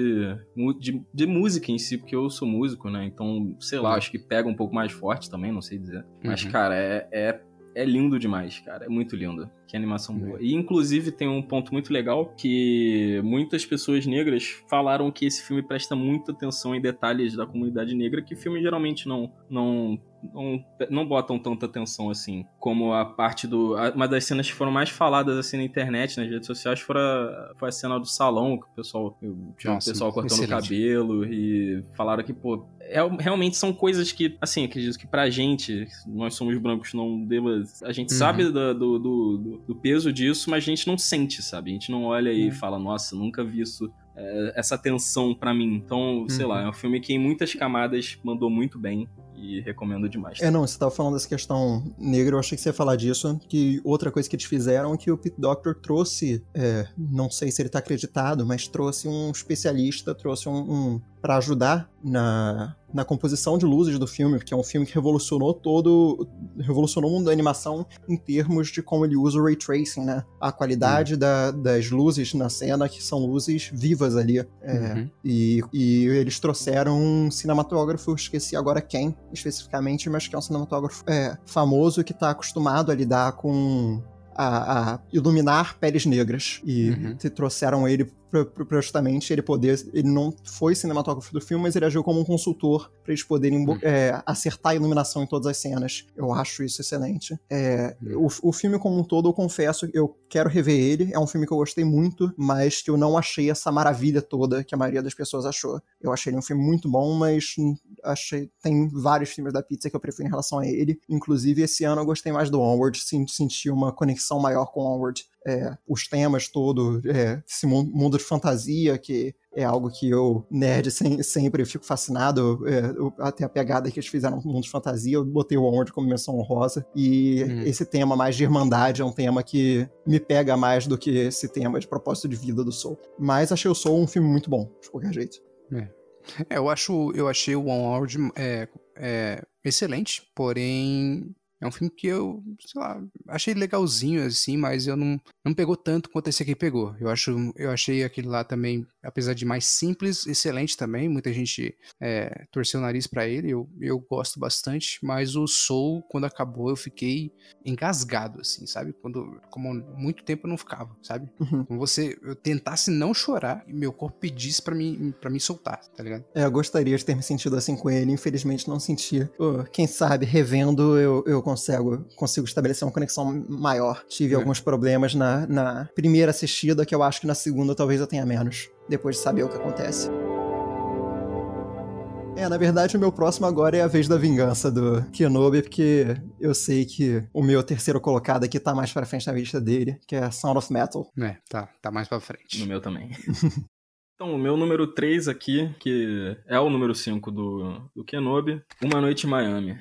de, de música em si, porque eu sou músico, né? Então, sei lá, Uhum. acho que pega um pouco mais forte também, não sei dizer. Mas, Uhum. cara, é, é, é lindo demais, cara. É muito lindo. Que animação boa. E, inclusive, tem um ponto muito legal que muitas pessoas negras falaram que esse filme presta muita atenção em detalhes da comunidade negra que filmes geralmente não, não, não, não botam tanta atenção assim. Como a parte do... a- Uma das cenas que foram mais faladas assim na internet, nas redes sociais, foi a, foi a cena do salão, que o pessoal... Tinha o pessoal cortando o cabelo e falaram que, pô, é, realmente são coisas que, assim, acredito que pra gente, nós somos brancos, não deva. A gente Uhum. sabe do, do, do- do peso disso, mas a gente não sente, sabe? A gente não olha e fala, nossa, nunca vi isso. é, essa tensão pra mim. Então, sei Uhum. lá, é um filme que em muitas camadas mandou muito bem e recomendo demais. É, não, você tava falando dessa questão negra, eu achei que você ia falar disso. Que outra coisa que eles fizeram é que o Pete Doctor trouxe, é, não sei se ele tá acreditado, mas trouxe um especialista, trouxe um. um para ajudar na, na composição de luzes do filme, porque é um filme que revolucionou todo. revolucionou o mundo da animação em termos de como ele usa o ray tracing, né? A qualidade da- das luzes na cena, que são luzes vivas ali. É, Uhum. e, e eles trouxeram um cinematógrafo, esqueci agora quem especificamente, mas que é um cinematógrafo é, famoso que tá acostumado a lidar com. A, a iluminar peles negras. E Uhum. trouxeram ele pra justamente ele poder. Ele não foi cinematógrafo do filme, mas ele agiu como um consultor pra eles poderem Uhum. é, acertar a iluminação em todas as cenas. Eu acho isso excelente. É, Uhum. o, o filme como um todo, eu confesso, eu quero rever ele. É um filme que eu gostei muito, mas que eu não achei essa maravilha toda que a maioria das pessoas achou. Eu achei ele um filme muito bom, mas hum, achei tem vários filmes da pizza que eu prefiro em relação a ele. Inclusive, esse ano eu gostei mais do Onward, sen- senti uma conexão maior com o Onward. É, os temas todo, é, esse mu- mundo de fantasia, que é algo que eu, nerd, sem- sempre fico fascinado. é, eu- até a pegada que eles fizeram no mundo de fantasia, eu botei o Onward como menção honrosa. E Hum. esse tema mais de irmandade é um tema que me pega mais do que esse tema de propósito de vida do Soul. Mas achei o Soul um filme muito bom, de qualquer jeito. É, eu acho, eu achei o Onward é, é, excelente, porém é um filme que eu, sei lá, achei legalzinho assim, mas eu não, não pegou tanto quanto esse aqui pegou. Eu acho, eu achei aquele lá também, apesar de mais simples, excelente também. Muita gente é, torceu o nariz pra ele, eu, eu gosto bastante, mas o Soul, quando acabou, eu fiquei engasgado, assim, sabe? Quando, como muito tempo eu não ficava, sabe? Uhum. Como você eu tentasse não chorar e meu corpo pedisse pra mim, pra mim soltar, tá ligado? É, eu gostaria de ter me sentido assim com ele, infelizmente não senti. Pô, quem sabe, revendo, eu, eu consigo, consigo estabelecer uma conexão maior. Tive É. alguns problemas na, na primeira assistida, que eu acho que na segunda talvez eu tenha menos, depois de saber o que acontece. É, na verdade, o meu próximo agora é a vez da vingança do Kenobi, porque eu sei que o meu terceiro colocado aqui tá mais pra frente na lista dele, que é Sound of Metal. É, tá, tá mais pra frente. No meu também. Então, o meu número 3 aqui, que é o número 5 do, do Kenobi, Uma Noite em Miami.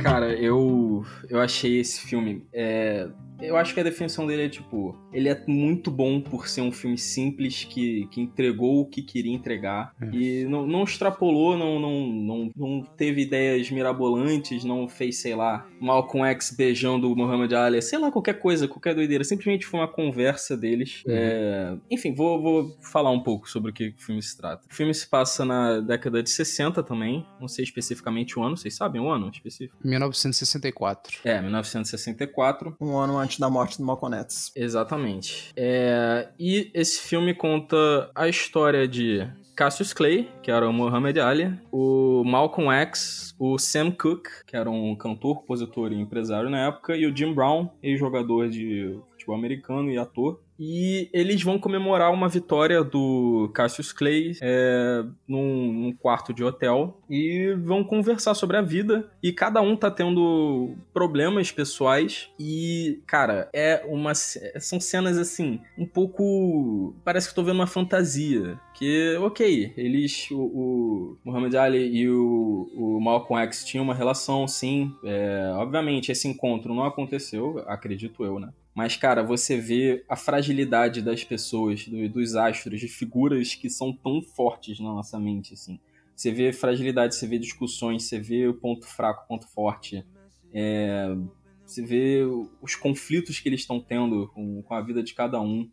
Cara, eu, eu achei esse filme. É, eu acho que a definição dele é tipo. Ele é muito bom por ser um filme simples que, que entregou o que queria entregar. É. E não, não extrapolou, não, não, não, não teve ideias mirabolantes, não fez, sei lá, Malcolm X beijando o Muhammad Ali, sei lá, qualquer coisa, qualquer doideira. Simplesmente foi uma conversa deles. Uhum. É, Enfim, vou, vou falar um pouco sobre o que o filme se trata. O filme se passa na década de 60 também. Não sei especificamente o ano, vocês sabem o ano específico? 1964. É, 1964. Um ano antes da morte do Malcolm X. Exatamente. É, e esse filme conta a história de Cassius Clay, que era o Muhammad Ali, o Malcolm X, o Sam Cooke, que era um cantor, compositor e empresário na época, e o Jim Brown, ex-jogador de futebol americano e ator. E eles vão comemorar uma vitória do Cassius Clay é, num, num quarto de hotel e vão conversar sobre a vida. E cada um tá tendo problemas pessoais. E, cara, é uma. São cenas assim, um pouco. Parece que eu tô vendo uma fantasia. Que, ok, eles. O, o Muhammad Ali e o, o Malcolm X tinham uma relação, sim. É, obviamente, esse encontro não aconteceu, acredito eu, né? Mas, cara, você vê a fragilidade das pessoas, do- dos astros, de figuras que são tão fortes na nossa mente, assim. Você vê fragilidade, você vê discussões, você vê o ponto fraco, o ponto forte. É, você vê os conflitos que eles estão tendo com, com a vida de cada um.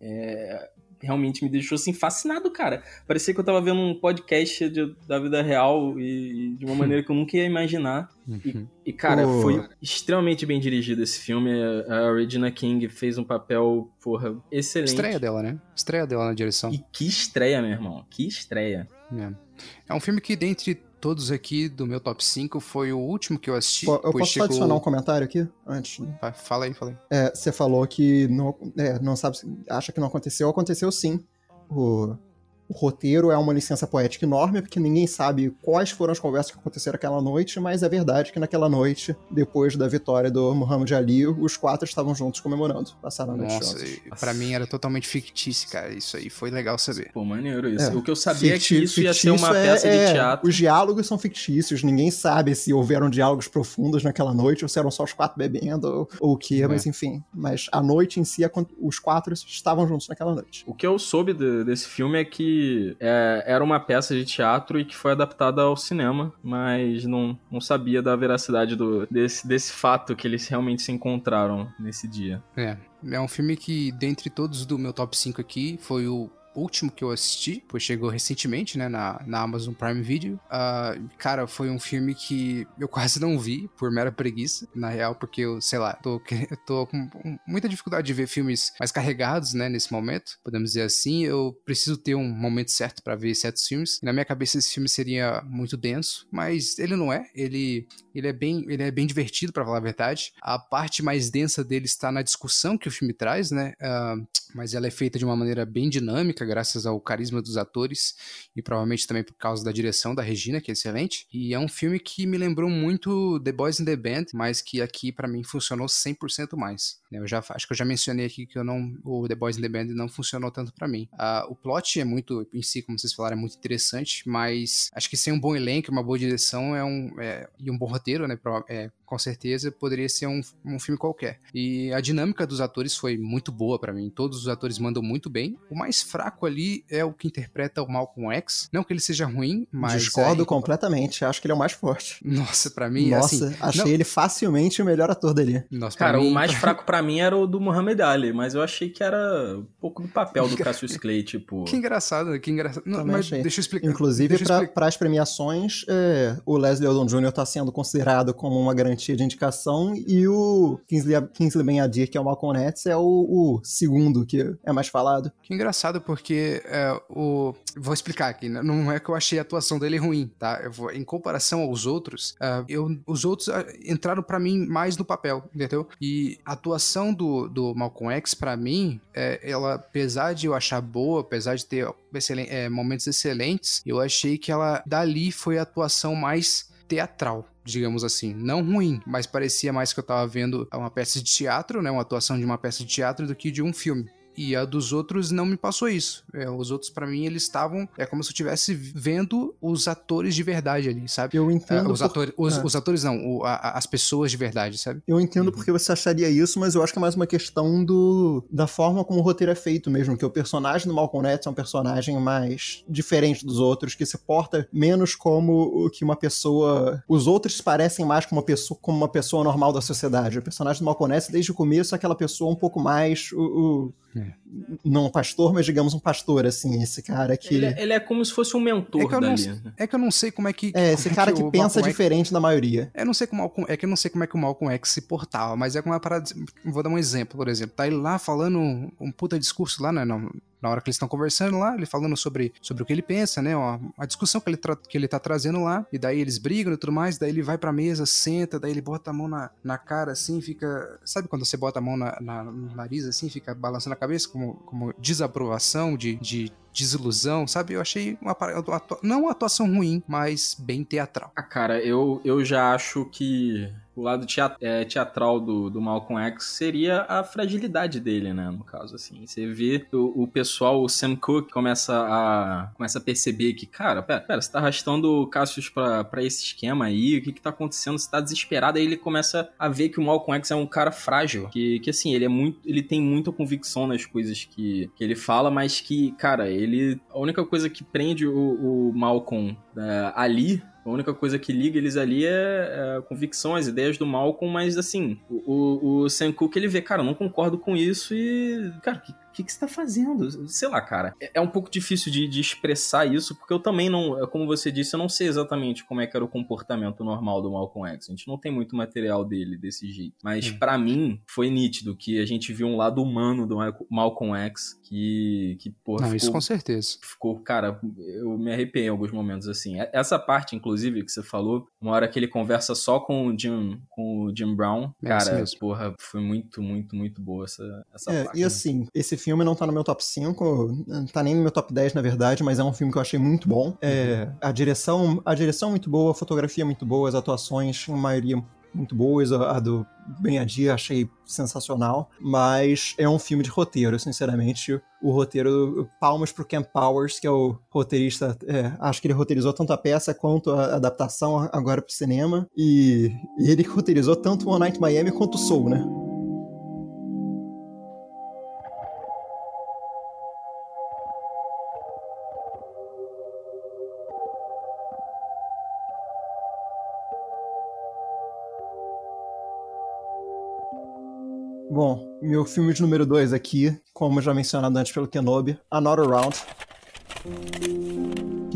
É, realmente me deixou assim fascinado, cara. Parecia que eu tava vendo um podcast de- da vida real e, e de uma maneira que eu nunca ia imaginar. Uhum. E, cara, Pô. foi extremamente bem dirigido esse filme. A Regina King fez um papel, porra, excelente. Estreia dela, né? Estreia dela na direção. E que estreia, meu irmão. Que estreia. É. É um filme que, dentre todos aqui do meu top 5, foi o último que eu assisti. Eu posso adicionar um comentário aqui? Antes. Vai, Fala aí, fala aí. É, você falou que não, é, não sabe, acha que não aconteceu. Aconteceu sim. O, o roteiro é uma licença poética enorme, porque ninguém sabe quais foram as conversas que aconteceram aquela noite, mas é verdade que naquela noite, depois da vitória do Muhammad Ali, os quatro estavam juntos comemorando. Passaram a noite Nossa, juntos. e pra mim era totalmente fictício, cara. Isso aí foi legal saber. Pô, maneiro isso. É. O que eu sabia é Ficti- que isso ia ser uma fictício é- peça é, de teatro. Os diálogos são fictícios, ninguém sabe se houveram diálogos profundos naquela noite ou se eram só os quatro bebendo ou, ou o que, É. mas enfim. Mas a noite em si, os quatro estavam juntos naquela noite. O que eu soube de- desse filme é que é, era uma peça de teatro e que foi adaptada ao cinema, mas não, não sabia da veracidade do, desse, desse fato que eles realmente se encontraram nesse dia. É. É um filme que, dentre todos do meu top 5 aqui, foi o último que eu assisti, pois chegou recentemente, né, na, na Amazon Prime Video. Ah, cara, foi um filme que eu quase não vi, por mera preguiça, na real, porque eu, sei lá, tô, tô com muita dificuldade de ver filmes mais carregados, né, nesse momento, podemos dizer assim. Eu preciso ter um momento certo pra ver certos filmes. Na minha cabeça esse filme seria muito denso, mas ele não é. Ele, ele é bem, ele é bem divertido, pra falar a verdade. A parte mais densa dele está na discussão que o filme traz, né? Ah, mas ela é feita de uma maneira bem dinâmica, graças ao carisma dos atores e provavelmente também por causa da direção da Regina, que é excelente. E é um filme que me lembrou muito The Boys in the Band, mas que aqui pra mim funcionou 100% mais. Né? Eu já acho que eu já mencionei aqui que eu não o The Boys in the Band não funcionou tanto pra mim. Ah, o plot é muito em si, como vocês falaram, é muito interessante, mas acho que sem um bom elenco, uma boa direção é um é- e um bom roteiro, né, prova- é, com certeza poderia ser um, um filme qualquer. E a dinâmica dos atores foi muito boa pra mim. Todos os atores mandam muito bem. O mais fraco ali é o que interpreta o Malcolm X. Não que ele seja ruim, mas Discordo é, completamente, acho que ele é o mais forte. Nossa, pra mim, Nossa, assim, achei não- ele facilmente o melhor ator dali. Nossa, pra Cara, mim, o mais fraco pra mim era o do Muhammad Ali, mas eu achei que era um pouco do papel do Cassius Clay, tipo... Que engraçado, que engraçado. Não, Também mas achei. deixa eu explicar. Inclusive, para as premiações, é, o Leslie Odom Jr. está sendo considerado como uma garantia de indicação e o Kingsley, Kingsley Ben-Adir, que é o Malcolm X, é o, o segundo que é mais falado. Que engraçado, porque é, o. Vou explicar aqui, né? não é que eu achei a atuação dele ruim, tá? Eu vou- em comparação aos outros, ah, eu, os outros ah, entraram pra mim mais no papel, entendeu? E a atuação do, do Malcolm X, pra mim, é, ela, apesar de eu achar boa, apesar de ter é, momentos excelentes, eu achei que ela, dali, foi a atuação mais teatral. Digamos assim, não ruim, mas parecia mais que eu tava vendo uma peça de teatro, né? Uma atuação de uma peça de teatro do que de um filme. E a dos outros não me passou isso. É, os outros, pra mim, eles estavam. É como se eu estivesse vendo os atores de verdade ali, sabe? Eu entendo, os, por- atores, os, é. os atores não, o- a- as pessoas de verdade, sabe? eu Uhum. entendo porque você acharia isso, mas eu acho que é mais uma questão do, da forma como o roteiro é feito mesmo, que o personagem do Malcolm X é um personagem mais diferente dos outros, que se porta menos como o que uma pessoa... Os outros parecem mais com uma pessoa, como uma pessoa normal da sociedade. O personagem do Malcolm X, desde o começo, é aquela pessoa um pouco mais... O, o- É. Não um pastor, mas digamos um pastor, assim, esse cara que... Ele, é- ele é como se fosse um mentor É que eu não- dali. né? É que eu não sei como é que. É, esse como cara que, o pensa Malcolm X- diferente da maioria. Eu não sei como Malcolm- é que eu não sei como é que o Malcolm X se portava, mas é uma parada. Vou dar um exemplo, por exemplo. Tá ele lá falando um, puta discurso lá, né? Na, na hora que eles estão conversando lá, ele falando sobre, sobre o que ele pensa, né? ó, a discussão que ele, que ele tá trazendo lá. E daí eles brigam e tudo mais. Daí ele vai pra mesa, senta, daí ele bota a mão na, na cara assim, fica. Sabe quando você bota a mão na, na- no nariz assim, fica balançando a cabeça, como, como desaprovação, de, de desilusão, sabe? Eu achei uma, uma não uma atuação ruim, mas bem teatral. Ah, cara, eu, eu já acho que o lado é, teatral do, do Malcolm X seria a fragilidade dele, né? No caso, assim. Você vê o, o pessoal, o Sam Cooke, começa a, começa a perceber que, cara, pera, pera você tá arrastando o Cassius pra, pra esse esquema aí, o que que tá acontecendo? Você tá desesperado, aí ele começa a ver que o Malcolm X é um cara frágil, que, que assim, ele é muito, ele tem muita convicção nas coisas que, que ele fala, mas que, cara, ele, a única coisa que prende o, o Malcolm é, ali a única coisa que liga eles ali é, é a convicção, as ideias do Malcolm, mas assim, o, o, o Sam Cooke ele vê, cara, eu não concordo com isso e, cara, que, que, que você tá fazendo? Sei lá, cara. É, é um pouco difícil de, de expressar isso, porque eu também não, é como você disse, eu não sei exatamente como é que era o comportamento normal do Malcolm X. A gente não tem muito material dele desse jeito. Mas Hum. pra mim, foi nítido que a gente viu um lado humano do Malcolm X que, que porra, Não, ficou, isso com certeza. ficou, cara, eu me arrepiei em alguns momentos assim. Essa parte, inclusive, que você falou, uma hora que ele conversa só com o Jim, com o Jim Brown, É cara, porra, foi muito, muito, muito boa essa, essa É, parte. e né? assim, esse filme, não tá no meu top 5, não tá nem no meu top 10, na verdade, mas é um filme que eu achei muito bom. É, a direção, a direção é muito boa, a fotografia é muito boa, as atuações, a maioria muito boas, a, a do Ben Adi achei sensacional, mas é um filme de roteiro, sinceramente. O roteiro, palmas pro Ken Powers, que é o roteirista, é, acho que ele roteirizou tanto a peça quanto a adaptação agora pro cinema, e, e ele roteirizou tanto One Night Miami quanto o Soul, né? Meu filme de número 2 aqui, como já mencionado antes pelo Kenobi, Another Round.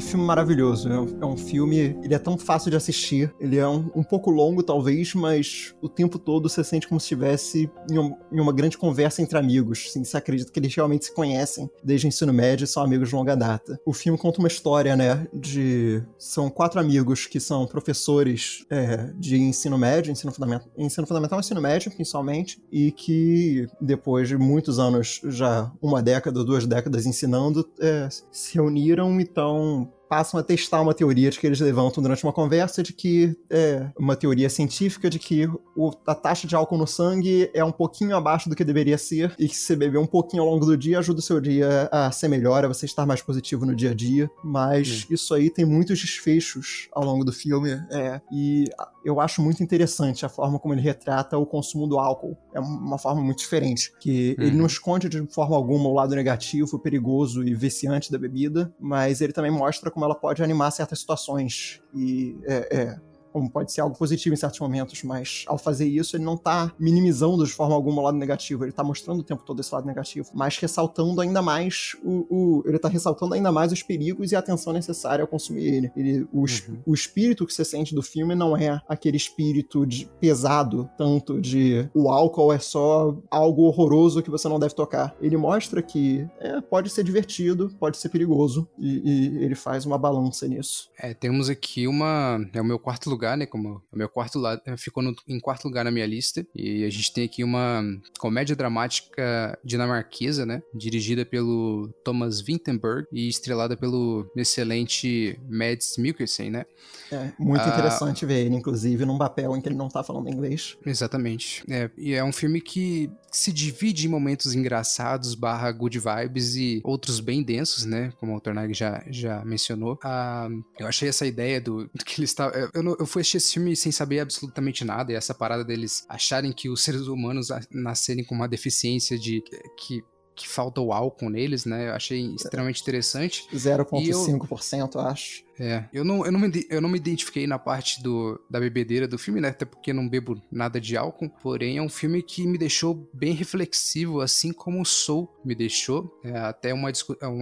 Que filme maravilhoso. É um, é um, filme. Ele é tão fácil de assistir. Ele é um, um, pouco longo, talvez, mas o tempo todo você sente como se estivesse em, um, em, uma grande conversa entre amigos. Assim, você acredita que eles realmente se conhecem desde o ensino médio e são amigos de longa data. O filme conta uma história, né? De. São quatro amigos que são professores é, de ensino médio, ensino fundamental, ensino fundamental e ensino médio, principalmente, e que depois de muitos anos, já uma década, duas décadas ensinando, é, se reuniram e estão passam a testar uma teoria de que eles levantam durante uma conversa de que é uma teoria científica de que o, a taxa de álcool no sangue é um pouquinho abaixo do que deveria ser e que se beber um pouquinho ao longo do dia ajuda o seu dia a ser melhor, a você estar mais positivo no dia a dia. Mas isso aí tem muitos desfechos ao longo do filme é, e eu acho muito interessante a forma como ele retrata o consumo do álcool. É uma forma muito diferente, que uhum. ele não esconde de forma alguma o lado negativo, perigoso e viciante da bebida, mas ele também mostra como ela pode animar certas situações. E é, é, como pode ser algo positivo em certos momentos, mas ao fazer isso ele não tá minimizando de forma alguma o lado negativo, ele tá mostrando o tempo todo esse lado negativo, mas ressaltando ainda mais o, o ele tá ressaltando ainda mais os perigos e a atenção necessária ao consumir ele. ele o, uhum. o espírito que você sente do filme não é aquele espírito de, pesado, tanto de o álcool é só algo horroroso que você não deve tocar. Ele mostra que é, pode ser divertido, pode ser perigoso, e, e ele faz uma balança nisso. É, temos aqui uma. É o meu quarto lugar lugar, né? Como o meu quarto lado eh, ficou no, em quarto lugar na minha lista. E a gente tem aqui uma comédia dramática dinamarquesa, né? Dirigida pelo Thomas Vinterberg e estrelada pelo excelente Mads Mikkelsen, né? É, muito ah, interessante ver ele, inclusive, num papel em que ele não tá falando inglês. Exatamente. É, e é um filme que se divide em momentos engraçados, barra good vibes e outros bem densos, né? Como o Tornag já, já mencionou. Ah, eu achei essa ideia do, do que ele está. Eu, eu, eu fui assistir esse filme sem saber absolutamente nada, e essa parada deles acharem que os seres humanos nascerem com uma deficiência de que que falta o álcool neles, né? Eu achei extremamente interessante. 0,5%, eu... acho. É, eu não, eu, não me, eu não me identifiquei na parte do, da bebedeira do filme, né? Até porque não bebo nada de álcool. Porém, é um filme que me deixou bem reflexivo, assim como o Soul me deixou. É, até, uma, é,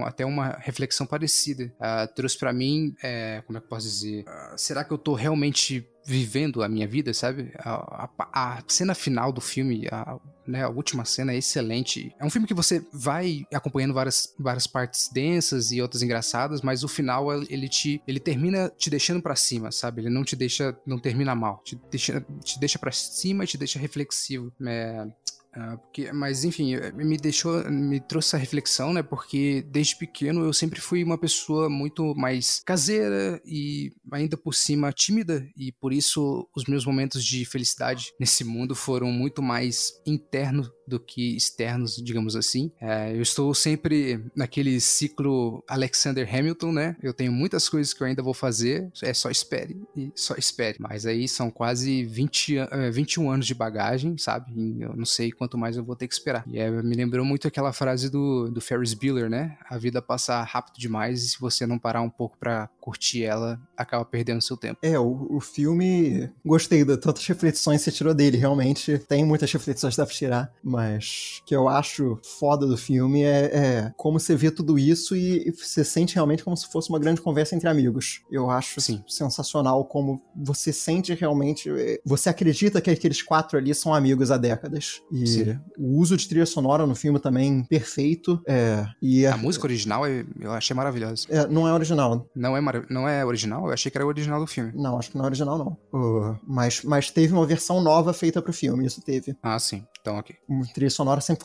até uma reflexão parecida. Uh, trouxe para mim, é, como é que eu posso dizer? Uh, será que eu tô realmente vivendo a minha vida, sabe? A, a, a cena final do filme, a, né, a última cena é excelente. É um filme que você vai acompanhando várias, várias partes densas e outras engraçadas, mas o final ele te ele termina te deixando para cima, sabe? Ele não te deixa, não termina mal, te deixa, te deixa para cima e te deixa reflexivo. É, Uh, porque, mas enfim, me deixou, me trouxe essa reflexão, né? Porque desde pequeno eu sempre fui uma pessoa muito mais caseira e ainda por cima tímida, e por isso os meus momentos de felicidade nesse mundo foram muito mais internos do que externos, digamos assim. É, eu estou sempre naquele ciclo Alexander Hamilton, né? Eu tenho muitas coisas que eu ainda vou fazer, é só espere e só espere. Mas aí são quase 20, 21 anos de bagagem, sabe? E eu não sei quanto mais eu vou ter que esperar. E é, me lembrou muito aquela frase do, do Ferris Bueller, né? A vida passa rápido demais e se você não parar um pouco para curtir ela, acaba perdendo seu tempo. É, o, o filme. Gostei de tantas reflexões que você tirou dele. Realmente tem muitas reflexões que dá pra tirar, mas que eu acho foda do filme é, é como você vê tudo isso e você sente realmente como se fosse uma grande conversa entre amigos. Eu acho Sim. sensacional como você sente realmente. É, você acredita que aqueles quatro ali são amigos há décadas. E Sim. o uso de trilha sonora no filme também perfeito. É, e a, a música original eu achei maravilhosa. É, não é original. Não é, não é original? Eu achei que era o original do filme. Não, acho que não é original, não. Uh, mas, mas teve uma versão nova feita pro filme, isso teve. Ah, sim. Então, ok. Uma trilha sonora sempre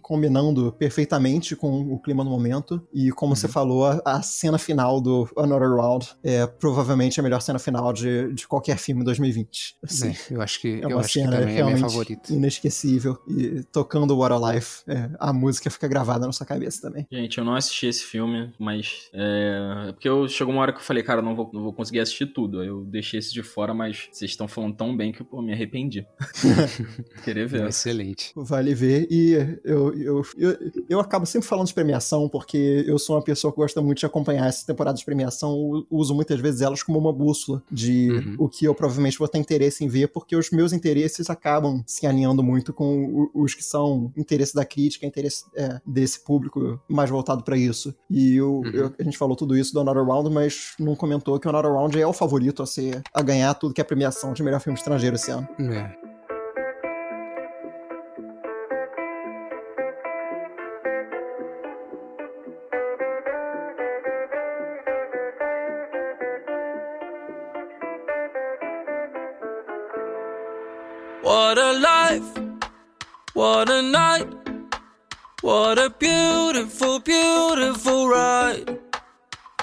combinando perfeitamente com o clima do momento. E como você falou, a, a cena final do Another Round é provavelmente a melhor cena final de, de qualquer filme em 2020. Assim, É, eu acho que, é eu uma acho que cena também é minha realmente favorita. inesquecível. E tocando What a Life, é, a música fica gravada na sua cabeça também. Gente, eu não assisti esse filme, mas. É. é Porque eu, chegou uma hora que eu falei, cara, não vou, não vou conseguir assistir tudo. Aí eu deixei esse de fora, mas vocês estão falando tão bem que pô, eu me arrependi. Querer ver. Excelente. Vale ver. E eu, eu, eu, eu acabo sempre falando de premiação, porque eu sou uma pessoa que gosta muito de acompanhar essa temporada de premiação. Eu uso muitas vezes elas como uma bússola de Uhum. o que eu provavelmente vou ter interesse em ver, porque os meus interesses acabam se alinhando muito com os que são interesse da crítica, interesse é, desse público mais voltado pra isso. E eu, Uhum. eu- a gente falou tudo isso do Another Round, mas não comentou que o Another Round é o favorito a ser a ganhar tudo que é premiação de melhor filme estrangeiro esse ano. É. What a life, what a night, what a beautiful, beautiful ride.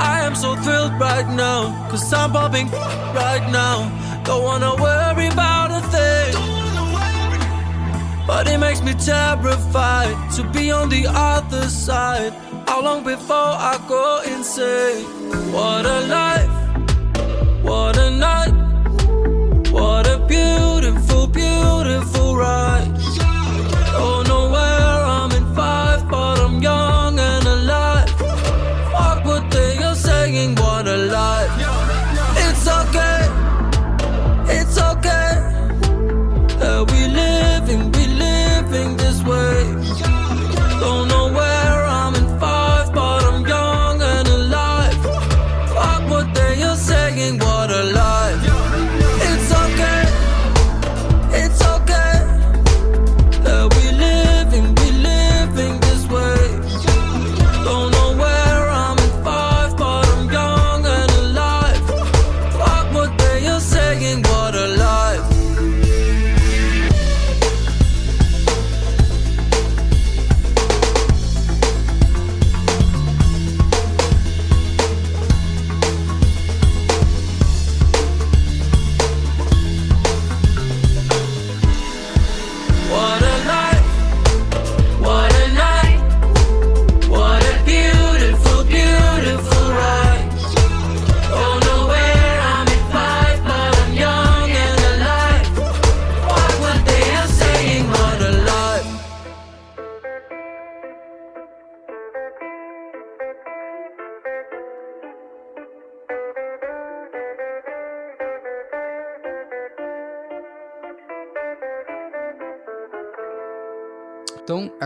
I am so thrilled right now, cause I'm popping right now. Don't wanna worry about a thing. But it makes me terrified to be on the other side. How long before I go insane? What a life, what a night. What a beautiful, beautiful ride.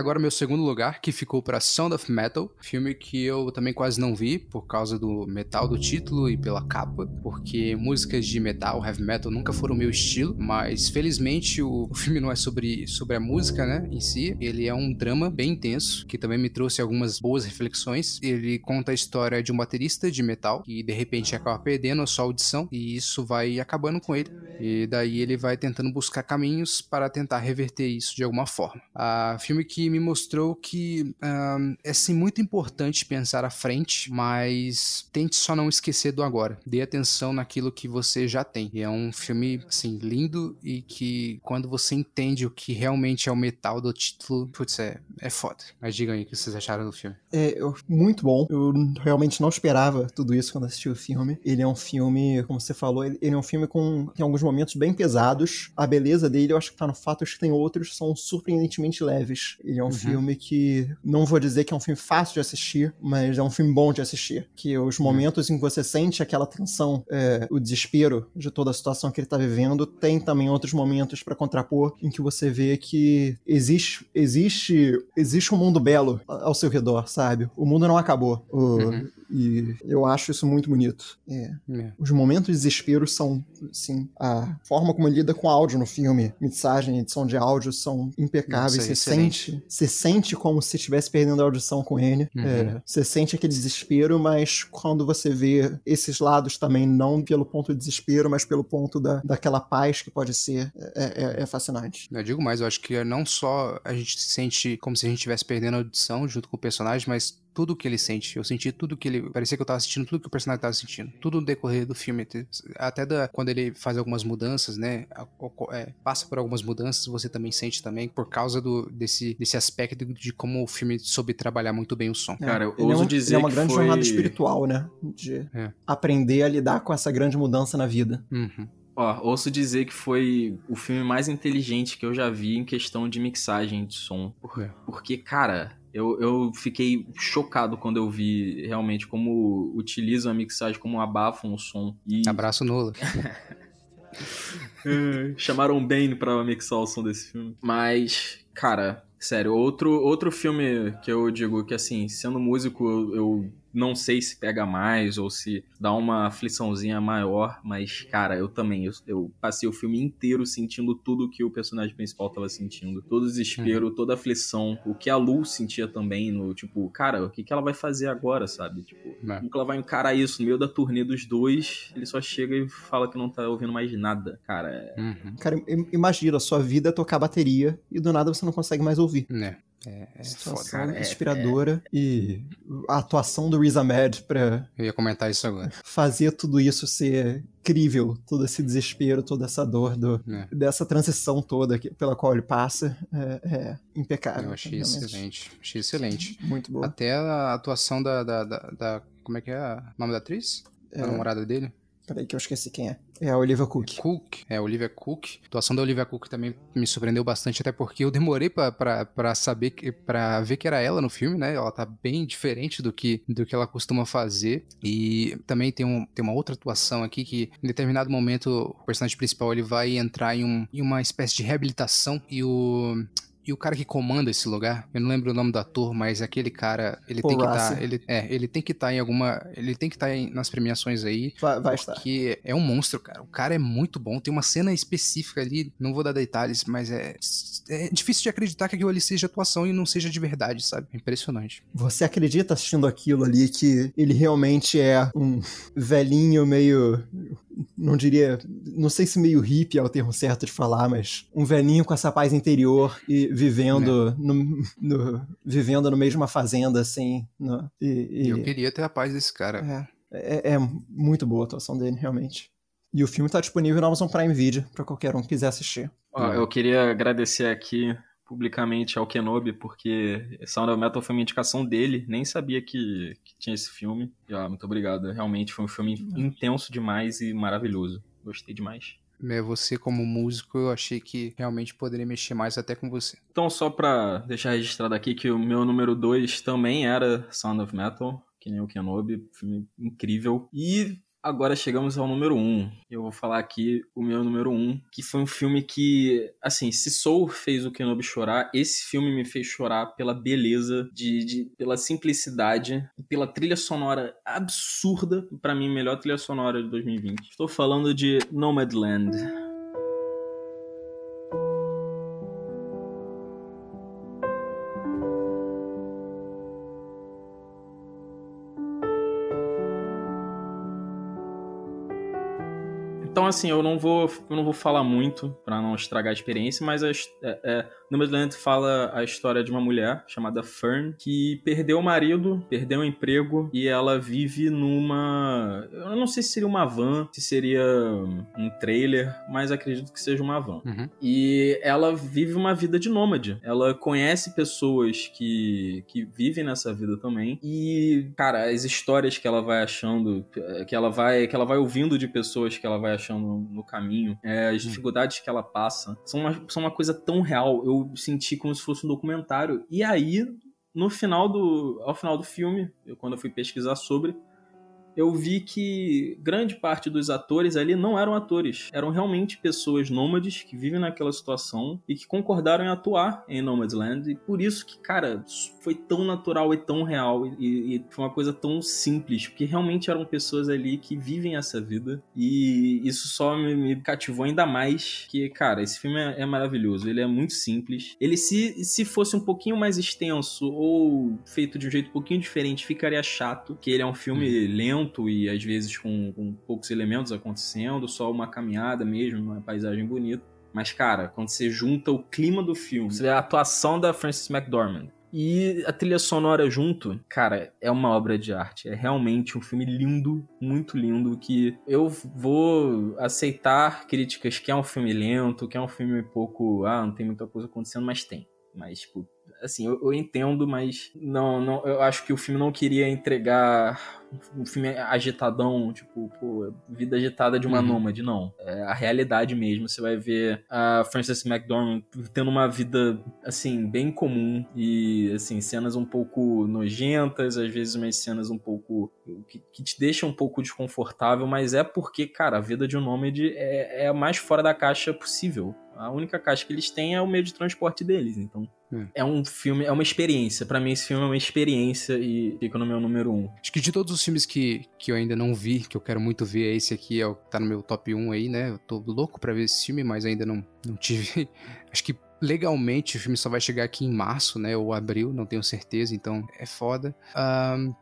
Agora meu segundo lugar, que ficou para Sound of Metal, filme que eu também quase não vi por causa do metal do título e pela capa, porque músicas de metal, heavy metal nunca foram meu estilo, mas felizmente o, o filme não é sobre, sobre a música, né, em si, ele é um drama bem intenso, que também me trouxe algumas boas reflexões. Ele conta a história de um baterista de metal que de repente acaba perdendo a sua audição e isso vai acabando com ele. E daí ele vai tentando buscar caminhos para tentar reverter isso de alguma forma. A filme que me mostrou que é sim muito importante pensar à frente, mas tente só não esquecer do agora. Dê atenção naquilo que você já tem. E é um filme assim lindo e que quando você entende o que realmente é o metal do título, putz, é, é foda. Mas digam aí o que vocês acharam do filme. É muito bom. Eu realmente não esperava tudo isso quando assisti o filme. Ele é um filme, como você falou, ele, é um filme com tem alguns momentos bem pesados. A beleza dele, eu acho que tá no fato de que tem outros são surpreendentemente leves. Ele é um Uhum. filme que não vou dizer que é um filme fácil de assistir, mas é um filme bom de assistir. Que os momentos em que você sente aquela tensão, é, o desespero de toda a situação que ele tá vivendo, tem também outros momentos pra contrapor em que você vê que existe existe existe um mundo belo ao seu redor, sabe? O mundo não acabou. O- Uhum. E eu acho isso muito bonito. É, É. os momentos de desespero são, assim, a forma como ele lida com áudio no filme, mixagem, edição de áudio são impecáveis. É você excelente. sente, você sente como se estivesse perdendo a audição com ele. Uhum. É, você sente aquele desespero, mas quando você vê esses lados também, não pelo ponto de desespero, mas pelo ponto da, daquela paz que pode ser, é, é- é fascinante. Eu digo mais, eu acho que não só a gente se sente como se a gente estivesse perdendo a audição junto com o personagem, mas tudo que ele sente. Eu senti tudo que ele. Parecia que eu tava sentindo tudo que o personagem tava sentindo. Tudo no decorrer do filme. Até da, quando ele faz algumas mudanças, né? é, passa por algumas mudanças, você também sente também, por causa do, desse, desse aspecto de como o filme soube trabalhar muito bem o som. Cara, eu é ouso um- dizer é uma que grande foi- jornada espiritual, né? De É. aprender a lidar com essa grande mudança na vida. Uhum. Ó, ouço dizer que foi o filme mais inteligente que eu já vi em questão de mixagem de som. Por- É. Porque, cara, eu, eu fiquei chocado quando eu vi realmente como utilizam a mixagem, como abafam o som. E Abraço Nola. É, chamaram Bane pra mixar o som desse filme. Mas, cara, sério, outro, outro filme que eu digo que, assim, sendo músico, eu, eu não sei se pega mais ou se dá uma afliçãozinha maior, mas, cara, eu também, eu, eu passei o filme inteiro sentindo tudo que o personagem principal tava sentindo. Todo o desespero, toda a aflição, o que a Lu sentia também, no tipo, cara, o que, que ela vai fazer agora, sabe? Tipo, É. como que ela vai encarar isso no meio da turnê dos dois? Ele só chega e fala que não tá ouvindo mais nada. Cara, é. Uhum. Cara, im- imagina, a sua vida é tocar bateria e do nada você não consegue mais ouvir. É. É, é foda. Situação cara, é- inspiradora e a atuação do Riz Ahmed pra Eu ia comentar isso agora. fazer tudo isso ser crível, todo esse desespero, toda essa dor do, É. dessa transição toda que- pela qual ele passa é, é impecável. Eu achei realmente. excelente. Achei excelente. Muito boa. Até a atuação da, da, da, da- Como é que é o nome da atriz? É. A namorada dele? Peraí que eu esqueci quem é. É a Olivia Cook. Cook. É, Olivia Cook. A atuação da Olivia Cook também me surpreendeu bastante, até porque eu demorei pra saber, pra ver que era ela no filme, né? Ela tá bem diferente do que, do que ela costuma fazer. E também tem, um, tem uma outra atuação aqui que, em determinado momento, o personagem principal ele vai entrar em, um, em uma espécie de reabilitação e o. E o cara que comanda esse lugar, eu não lembro o nome do ator, mas aquele cara, ele Paul tem que estar, Russell. ele é, ele tem que estar em alguma, ele tem que estar nas premiações aí, Vai, vai estar. porque é um monstro, cara. O cara é muito bom. Tem uma cena específica ali, não vou dar detalhes, mas é, é difícil de acreditar que aquilo ali seja atuação e não seja de verdade, sabe? É impressionante. Você acredita assistindo aquilo ali que ele realmente é um velhinho meio. Não diria. Não sei se meio hippie é o termo certo de falar, mas um velhinho com essa paz interior e vivendo, É. no, no- vivendo no meio de uma fazenda, assim. no- e, e- Eu queria ter a paz desse cara. é, é- é muito boa a atuação dele, realmente. E o filme tá disponível na Amazon Prime Video, pra qualquer um que quiser assistir. Ó, eu queria agradecer aqui publicamente ao Kenobi, porque Sound of Metal foi uma indicação dele, nem sabia que, que tinha esse filme. E, ó, muito obrigado, realmente foi um filme intenso demais e maravilhoso. Gostei demais. É, Você, como músico, eu achei que realmente poderia mexer mais até com você. Então, só pra deixar registrado aqui que o meu número 2 também era Sound of Metal, que nem o Kenobi, filme incrível. E agora chegamos ao número 1. Um. Eu vou falar aqui o meu número 1, um, que foi um filme que, assim, se Soul fez o Kenobi chorar, esse filme me fez chorar pela beleza, de, de- pela simplicidade, pela trilha sonora absurda, pra mim, melhor trilha sonora de 2020. Estou falando de Nomadland. Então, assim, eu não vou, eu não vou falar muito pra não estragar a experiência, mas é- é, Nomadland fala a história de uma mulher chamada Fern que perdeu o marido, perdeu o emprego e ela vive numa. Eu não sei se seria uma van, se seria um trailer, mas acredito que seja uma van. Uhum. E ela vive uma vida de nômade. Ela conhece pessoas que, que vivem nessa vida também. E, cara, as histórias que ela vai achando, que ela vai, que ela vai ouvindo de pessoas que ela vai achando no caminho, é, as dificuldades que ela passa, são uma, são uma coisa tão real. Senti como se fosse um documentário. E aí, no final do. Ao final do filme, eu, quando eu fui pesquisar sobre, eu vi que grande parte dos atores ali não eram atores, eram realmente pessoas nômades que vivem naquela situação e que concordaram em atuar em Nomadland. E por isso que, cara, foi tão natural e tão real e, e foi uma coisa tão simples, porque realmente eram pessoas ali que vivem essa vida e isso só me, me cativou ainda mais. Que, cara, esse filme é, é maravilhoso, ele é muito simples. Ele, se, se fosse um pouquinho mais extenso ou feito de um jeito um pouquinho diferente, ficaria chato, que ele é um filme lento e às vezes com, com poucos elementos acontecendo, só uma caminhada mesmo, uma paisagem bonita. Mas, cara, quando você junta o clima do filme, você vê a atuação da Frances McDormand e a trilha sonora junto, cara, é uma obra de arte. É realmente um filme lindo, muito lindo, que eu vou aceitar críticas que é um filme lento, que é um filme pouco, ah, não tem muita coisa acontecendo, mas tem. Mas, tipo, assim, eu, eu, entendo, mas não, não, eu acho que o filme não queria entregar um filme agitadão, tipo, pô, vida agitada de uma uhum. nômade, não. É a realidade mesmo. Você vai ver a Frances McDormand tendo uma vida, assim, bem comum e, assim, cenas um pouco nojentas, às vezes umas cenas um pouco que, que te deixam um pouco desconfortável, mas é porque, cara, a vida de um nômade é, é a mais fora da caixa possível. A única caixa que eles têm é o meio de transporte deles, então é, é um filme, é uma experiência. Para mim, esse filme é uma experiência e fica no meu número um. Acho que de todos os filmes que, que eu ainda não vi, que eu quero muito ver, esse aqui é o que tá no meu top 1 aí, né? Eu tô louco pra ver esse filme, mas ainda não, não tive. Acho que legalmente o filme só vai chegar aqui em março, né? Ou abril, não tenho certeza, então é foda. Um,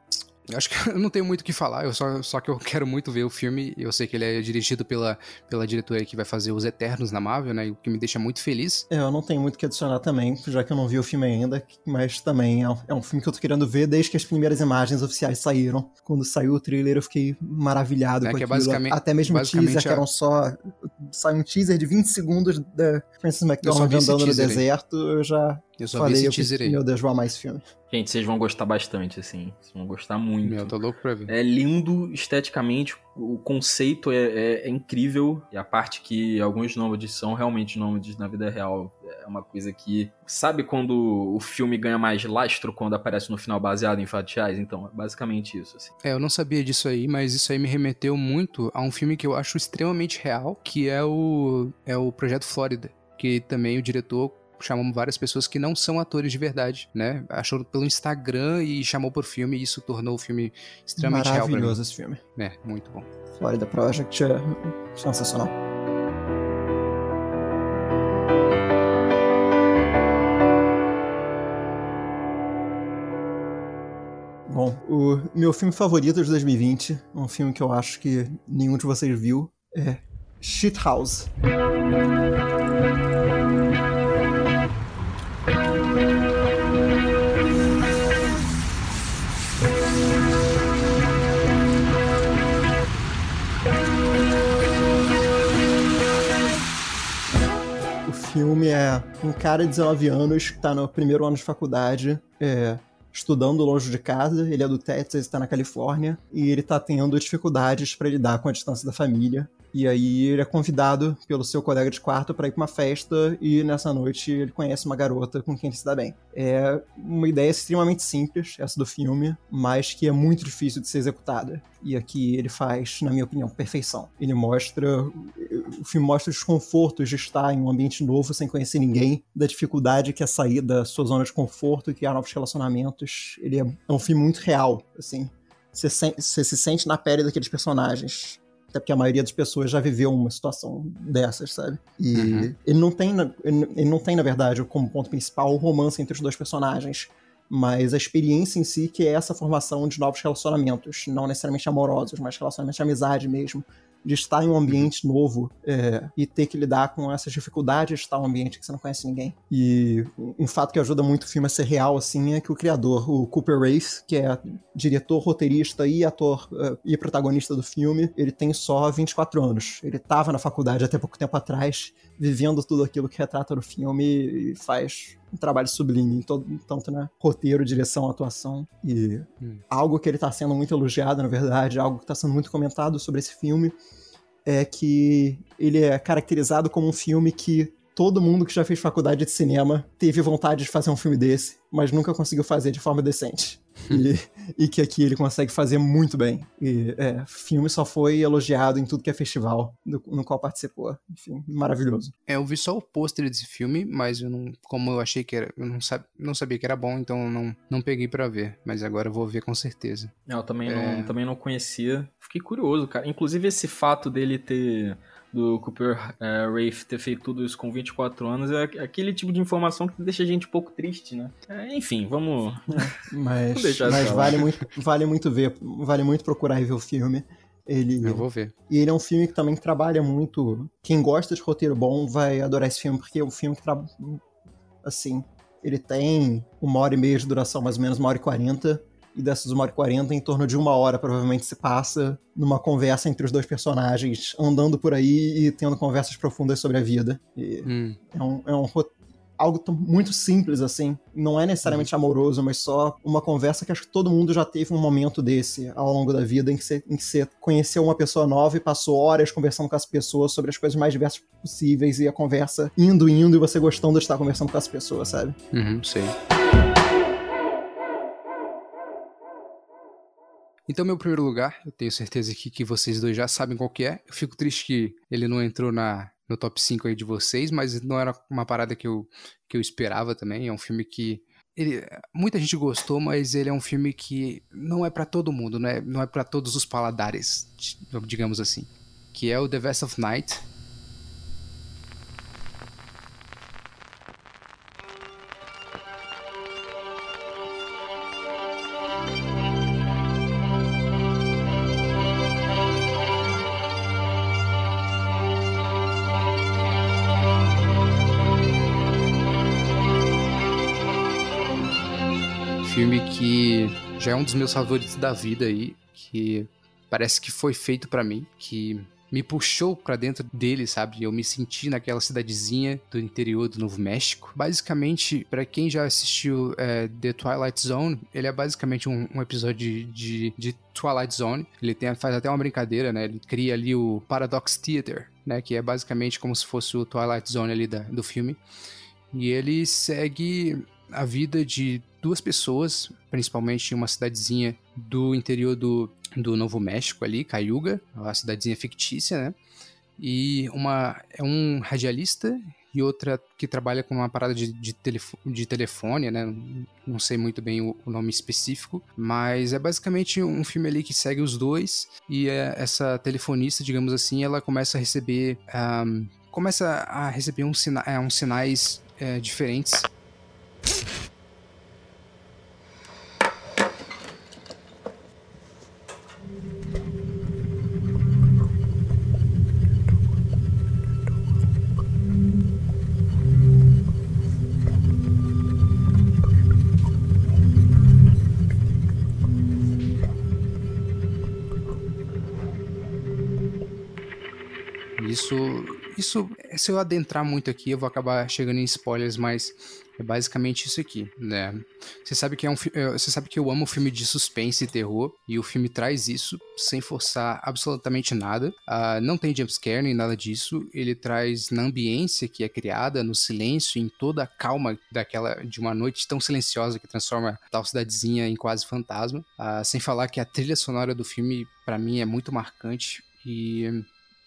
Acho que eu não tenho muito o que falar, eu só, só que eu quero muito ver o filme. Eu sei que ele é dirigido pela, pela diretora que vai fazer Os Eternos na Marvel, né? O que me deixa muito feliz. É, eu não tenho muito o que adicionar também, já que eu não vi o filme ainda, mas também é um, é um filme que eu tô querendo ver desde que as primeiras imagens oficiais saíram. Quando saiu o trailer, eu fiquei maravilhado é, com que aquilo. É basicamente, Até mesmo o teaser, que eram só. Saiu um teaser de 20 segundos da Francis McDormand andando no deserto, eu já eu só falei, vi esse teaser aí. Meu Deus, vou amar esse filme. Gente, vocês vão gostar bastante, assim. Vocês vão gostar muito. Meu, tô louco pra ver. É lindo esteticamente, o conceito é, é, é incrível. E a parte que alguns nômades são realmente nômades na vida real é uma coisa que. Sabe quando o filme ganha mais lastro quando aparece no final baseado em fatos reais? Então, é basicamente isso, assim. É, eu não sabia disso aí, mas isso aí me remeteu muito a um filme que eu acho extremamente real, que é o, é o Projeto Flórida. Que também o diretor chamamos várias pessoas que não são atores de verdade, né? Achou pelo Instagram e chamou por filme, e isso tornou o filme extremamente real. Maravilhoso esse filme. É, muito bom. Florida Project é sensacional. Bom, o meu filme favorito de 2020, um filme que eu acho que nenhum de vocês viu, é Shithouse. Filme é um cara de 19 anos que tá no primeiro ano de faculdade, é, estudando longe de casa. Ele é do Texas, está na Califórnia, e ele tá tendo dificuldades para lidar com a distância da família. E aí ele é convidado pelo seu colega de quarto para ir para uma festa e nessa noite ele conhece uma garota com quem ele se dá bem. É uma ideia extremamente simples, essa do filme, mas que é muito difícil de ser executada. E aqui ele faz, na minha opinião, perfeição. Ele mostra. O filme mostra os desconfortos de estar em um ambiente novo sem conhecer ninguém, da dificuldade que é sair da sua zona de conforto e criar novos relacionamentos. Ele é, é um filme muito real, assim. Você se sente na pele daqueles personagens até porque a maioria das pessoas já viveu uma situação dessas, sabe? E uhum. ele, não tem, ele não tem, na verdade, como ponto principal o romance entre os dois personagens, mas a experiência em si, que é essa formação de novos relacionamentos, não necessariamente amorosos, mas relacionamentos de amizade mesmo, de estar em um ambiente novo é, e ter que lidar com essas dificuldades de estar em um ambiente que você não conhece ninguém. E um fato que ajuda muito o filme a ser real, assim, é que o criador, o Cooper Race, que é diretor, roteirista e ator uh, e protagonista do filme, ele tem só 24 anos. Ele estava na faculdade até pouco tempo atrás, vivendo tudo aquilo que retrata no filme e faz um trabalho sublime, em todo, tanto né, roteiro, direção, atuação. E hum. algo que ele está sendo muito elogiado, na verdade, algo que está sendo muito comentado sobre esse filme, é que ele é caracterizado como um filme que todo mundo que já fez faculdade de cinema teve vontade de fazer um filme desse, mas nunca conseguiu fazer de forma decente. E, e, que aqui ele consegue fazer muito bem. E é, filme só foi elogiado em tudo que é festival no, no, qual participou. Enfim, maravilhoso. É, eu vi só o pôster desse filme, mas eu não, como eu achei que era, eu não, sab, não sabia que era bom, então eu não, não peguei para ver. Mas agora eu vou ver com certeza. Eu também, é... não, também não conhecia. Fiquei curioso, cara. Inclusive esse fato dele ter do Cooper uh, Rafe ter feito tudo isso com 24 anos é aquele tipo de informação que deixa a gente um pouco triste, né? É, enfim, vamos. mas mas vale, muito, vale muito ver, vale muito procurar e ver o filme. Ele, Eu vou ver. E ele é um filme que também trabalha muito. Quem gosta de roteiro bom vai adorar esse filme, porque é um filme que trabalha. Assim, ele tem uma hora e meia de duração, mais ou menos, uma hora e quarenta e dessas uma hora e quarenta, em torno de uma hora provavelmente se passa numa conversa entre os dois personagens, andando por aí e tendo conversas profundas sobre a vida. Hum. É, um, é um algo muito simples assim, não é necessariamente uhum. amoroso, mas só uma conversa que acho que todo mundo já teve um momento desse ao longo da vida em que você, em que você conheceu uma pessoa nova e passou horas conversando com as pessoas sobre as coisas mais diversas possíveis e a conversa indo, indo e você gostando de estar conversando com as pessoas, sabe? Uhum, sei. Então, meu primeiro lugar, eu tenho certeza aqui que vocês dois já sabem qual que é. Eu fico triste que ele não entrou na, no top 5 aí de vocês, mas não era uma parada que eu, que eu esperava também. É um filme que ele, muita gente gostou, mas ele é um filme que não é para todo mundo, não é, não é para todos os paladares, digamos assim. Que é o The Vest of Night, já é um dos meus favoritos da vida aí, que parece que foi feito para mim, que me puxou para dentro dele, sabe? Eu me senti naquela cidadezinha do interior do Novo México. Basicamente, para quem já assistiu é, The Twilight Zone, ele é basicamente um, um episódio de, de, de, Twilight Zone. Ele tem, faz até uma brincadeira, né? Ele cria ali o Paradox Theater, né? Que é basicamente como se fosse o Twilight Zone ali da, do filme. E ele segue a vida de duas pessoas, principalmente em uma cidadezinha do interior do, do Novo México ali, Cayuga, uma cidadezinha fictícia, né? E uma é um radialista e outra que trabalha com uma parada de, de, telefone, de telefone, né? Não sei muito bem o, o, nome específico, mas é basicamente um filme ali que segue os dois e é, essa telefonista, digamos assim, ela começa a receber, um, começa a receber uns, sina é, uns sinais é, diferentes se eu adentrar muito aqui, eu vou acabar chegando em spoilers, mas é basicamente isso aqui, né? Você sabe que é um, é, você sabe que eu amo filme de suspense e terror e o filme traz isso sem forçar absolutamente nada. Uh, não tem jumpscare nem nada disso. Ele traz na ambiência que é criada, no silêncio, em toda a calma daquela de uma noite tão silenciosa que transforma tal cidadezinha em quase fantasma. Uh, sem falar que a trilha sonora do filme para mim é muito marcante e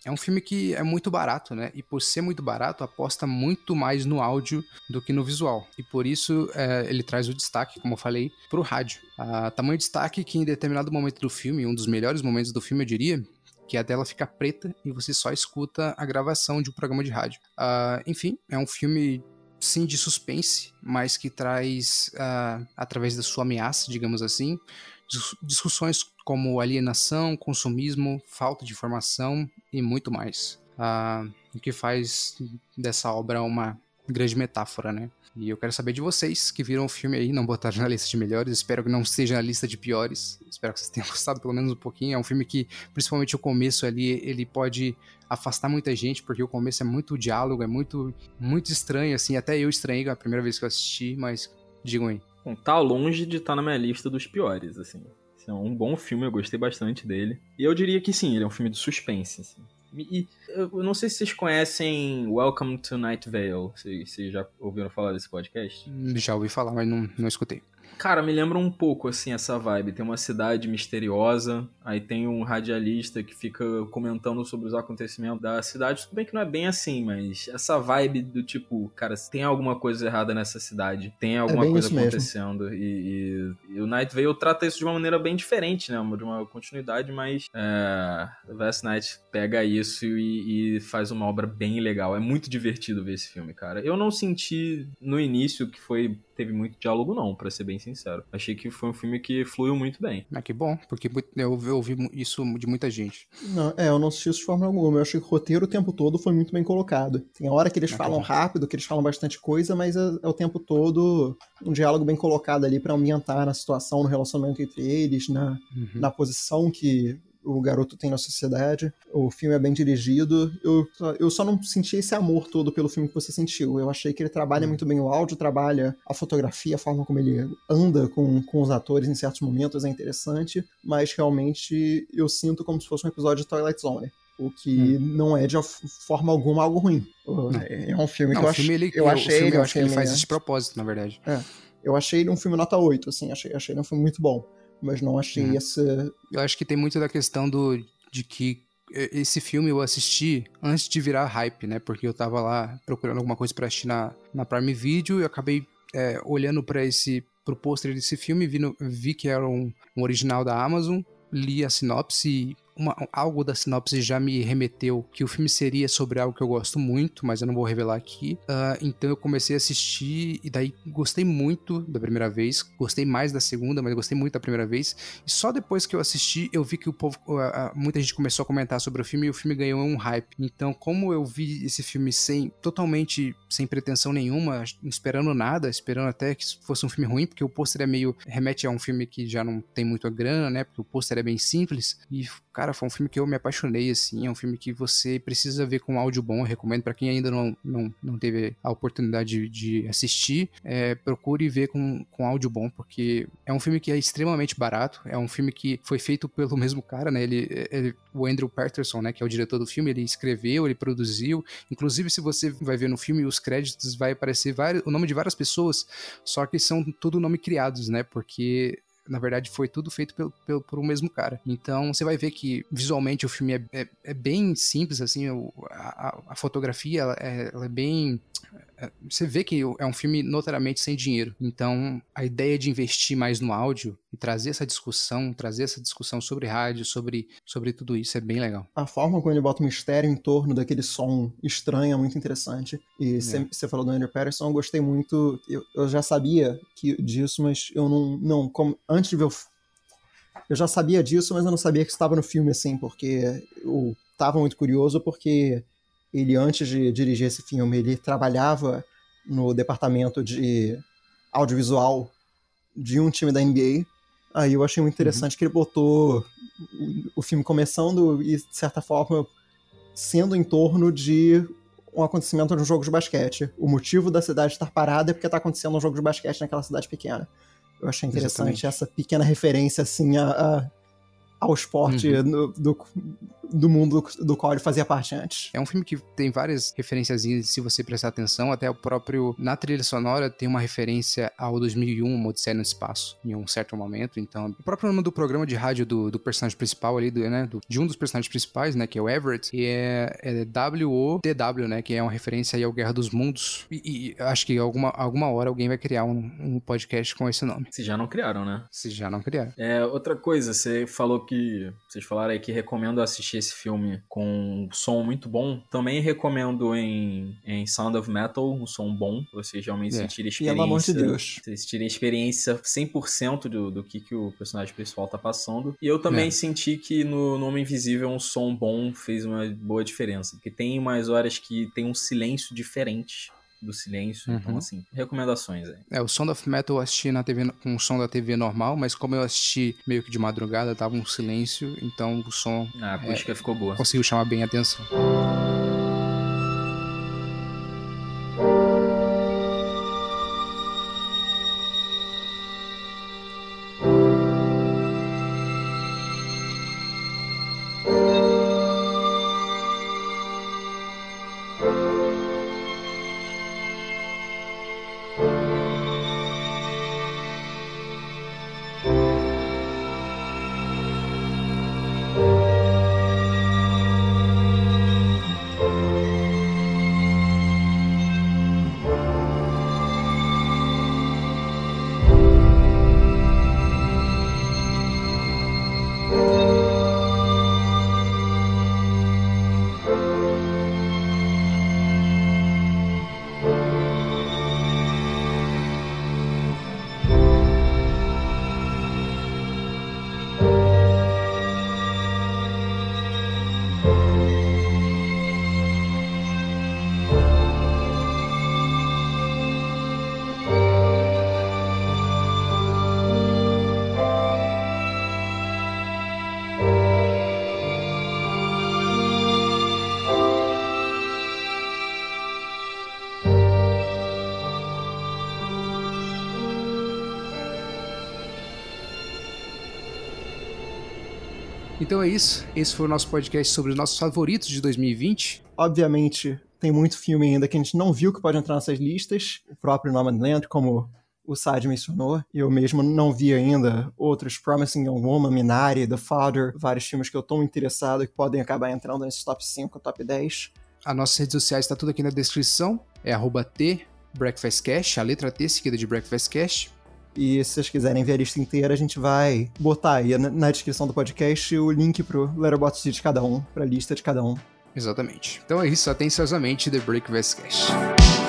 é um filme que é muito barato, né? E por ser muito barato, aposta muito mais no áudio do que no visual. E por isso é, ele traz o destaque, como eu falei, pro rádio. A tamanho destaque que em determinado momento do filme, um dos melhores momentos do filme, eu diria, que a tela fica preta e você só escuta a gravação de um programa de rádio. Uh, enfim, é um filme sim de suspense, mas que traz, uh, através da sua ameaça, digamos assim, discussões como alienação, consumismo, falta de informação e muito mais. Uh, o que faz dessa obra uma grande metáfora, né? E eu quero saber de vocês que viram o filme aí, não botaram na lista de melhores, espero que não esteja na lista de piores. Espero que vocês tenham gostado pelo menos um pouquinho. É um filme que, principalmente o começo ali, ele pode afastar muita gente, porque o começo é muito diálogo, é muito, muito estranho, assim. Até eu estranhei a primeira vez que eu assisti, mas digam aí. Bom, tá longe de estar tá na minha lista dos piores, assim. É um bom filme, eu gostei bastante dele. E eu diria que sim, ele é um filme de suspense, assim. E eu não sei se vocês conhecem Welcome to Night Vale. Vocês, vocês já ouviram falar desse podcast? Já ouvi falar, mas não, não escutei. Cara, me lembra um pouco, assim, essa vibe. Tem uma cidade misteriosa, aí tem um radialista que fica comentando sobre os acontecimentos da cidade. Tudo bem que não é bem assim, mas essa vibe do tipo, cara, tem alguma coisa errada nessa cidade, tem alguma é coisa acontecendo. E, e, e, o Night Vale trata isso de uma maneira bem diferente, né? De uma continuidade, mas é, Vast Night pega isso e, e faz uma obra bem legal. É muito divertido ver esse filme, cara. Eu não senti no início que foi teve muito diálogo, não, para ser bem sincero. Achei que foi um filme que fluiu muito bem. Ah, que bom, porque eu ouvi isso de muita gente. Não, é, eu não assisti isso de forma alguma. Eu achei que o roteiro o tempo todo foi muito bem colocado. Tem a hora que eles ah, falam rápido, que eles falam bastante coisa, mas é, é o tempo todo um diálogo bem colocado ali para ambientar na situação, no relacionamento entre eles, na, uhum. na posição que o garoto tem na sociedade. O filme é bem dirigido. Eu, eu só não senti esse amor todo pelo filme que você sentiu. Eu achei que ele trabalha hum. muito bem o áudio, trabalha a fotografia, a forma como ele anda com, com os atores em certos momentos é interessante, mas realmente eu sinto como se fosse um episódio de Twilight Zone. O que hum. não é de forma alguma algo ruim. É um filme não, que eu, filme ele, eu achei. Filme, eu acho que ele faz isso de propósito, na verdade. É. Eu achei ele um filme nota 8, assim, achei, achei ele um filme muito bom mas não achei hum. essa. Eu acho que tem muito da questão do de que esse filme eu assisti antes de virar hype, né? Porque eu tava lá procurando alguma coisa para assistir na, na Prime Video e acabei é, olhando para esse pro pôster desse filme, vi, no, vi que era um, um original da Amazon, li a sinopse uma, algo da sinopse já me remeteu que o filme seria sobre algo que eu gosto muito, mas eu não vou revelar aqui. Uh, então eu comecei a assistir e daí gostei muito da primeira vez, gostei mais da segunda, mas gostei muito da primeira vez. E só depois que eu assisti, eu vi que o povo, uh, uh, muita gente começou a comentar sobre o filme e o filme ganhou um hype. Então, como eu vi esse filme sem totalmente sem pretensão nenhuma, esperando nada, esperando até que fosse um filme ruim, porque o pôster é meio remete a um filme que já não tem muita grana, né? Porque o pôster é bem simples e Cara, foi um filme que eu me apaixonei, assim. É um filme que você precisa ver com áudio bom. Eu recomendo para quem ainda não, não, não teve a oportunidade de, de assistir. É, procure ver com, com áudio bom, porque é um filme que é extremamente barato. É um filme que foi feito pelo mesmo cara, né? Ele, ele, o Andrew Patterson, né? Que é o diretor do filme, ele escreveu, ele produziu. Inclusive, se você vai ver no filme, os créditos vai aparecer vários, o nome de várias pessoas, só que são tudo nome criados, né? Porque na verdade, foi tudo feito pelo, pelo, por um mesmo cara. Então, você vai ver que visualmente o filme é, é, é bem simples, assim, a, a, fotografia ela é, ela é bem é, você vê que é um filme notariamente sem dinheiro. Então, a ideia de investir mais no áudio e trazer essa discussão, trazer essa discussão sobre rádio, sobre, sobre tudo isso é bem legal. A forma como ele bota um mistério em torno daquele som estranho é muito interessante. E você é. falou do Andrew Patterson, eu gostei muito. Eu, eu já sabia que, disso, mas eu não. não como, antes de ver o. Eu já sabia disso, mas eu não sabia que estava no filme, assim, porque eu estava muito curioso, porque ele antes de dirigir esse filme, ele trabalhava no departamento de audiovisual de um time da NBA. Aí eu achei muito interessante uhum. que ele botou o filme começando e, de certa forma, sendo em torno de um acontecimento de um jogo de basquete. O motivo da cidade estar parada é porque está acontecendo um jogo de basquete naquela cidade pequena. Eu achei interessante Exatamente. essa pequena referência assim a, a ao esporte uhum. no, do, do mundo do qual ele fazia parte antes. É um filme que tem várias referências, se você prestar atenção, até o próprio, na trilha sonora, tem uma referência ao 2001, uma Odisseia no Espaço, em um certo momento, então, o próprio nome do programa de rádio do, do personagem principal ali, do, né, do, de um dos personagens principais, né, que é o Everett, e é, é W-O-D-W, né, que é uma referência aí ao Guerra dos Mundos, e, e acho que alguma, alguma hora alguém vai criar um, um podcast com esse nome. Se já não criaram, né? Se já não criaram. É, outra coisa, você falou que, vocês falaram aí que recomendo assistir achei esse filme com um som muito bom. Também recomendo em, em Sound of Metal, um som bom, pra vocês realmente É. sentirem Pelo amor de experiência. Deus. Vocês tirem experiência 100% do, do que, que o personagem principal tá passando. E eu também É. senti que no, no Homem Invisível um som bom fez uma boa diferença. Porque tem umas horas que tem um silêncio diferente do silêncio. Então, Uhum. assim, recomendações aí. É, o Sound of Metal eu assisti na TV, com o som da TV normal, mas como eu assisti meio que de madrugada, tava um silêncio, então o som A acústica ficou boa. conseguiu chamar bem a atenção. Então é isso. Esse foi o nosso podcast sobre os nossos favoritos de 2020. Obviamente, tem muito filme ainda que a gente não viu que pode entrar nessas listas. O próprio Nomadland, como o Sad mencionou. Eu mesmo não vi ainda outros Promising Young Woman, Minari, The Father, vários filmes que eu tô interessado que podem acabar entrando nesses top 5, top 10. As nossas redes sociais está tudo aqui na descrição. É arroba T, BreakfastCast, a letra T seguida de BreakfastCast. E se vocês quiserem ver a lista inteira, a gente vai botar aí na- descrição do podcast o link pro Letterboxd de cada um, pra lista de cada um. Exatamente. Então é isso, atenciosamente, The Breakfast Cast.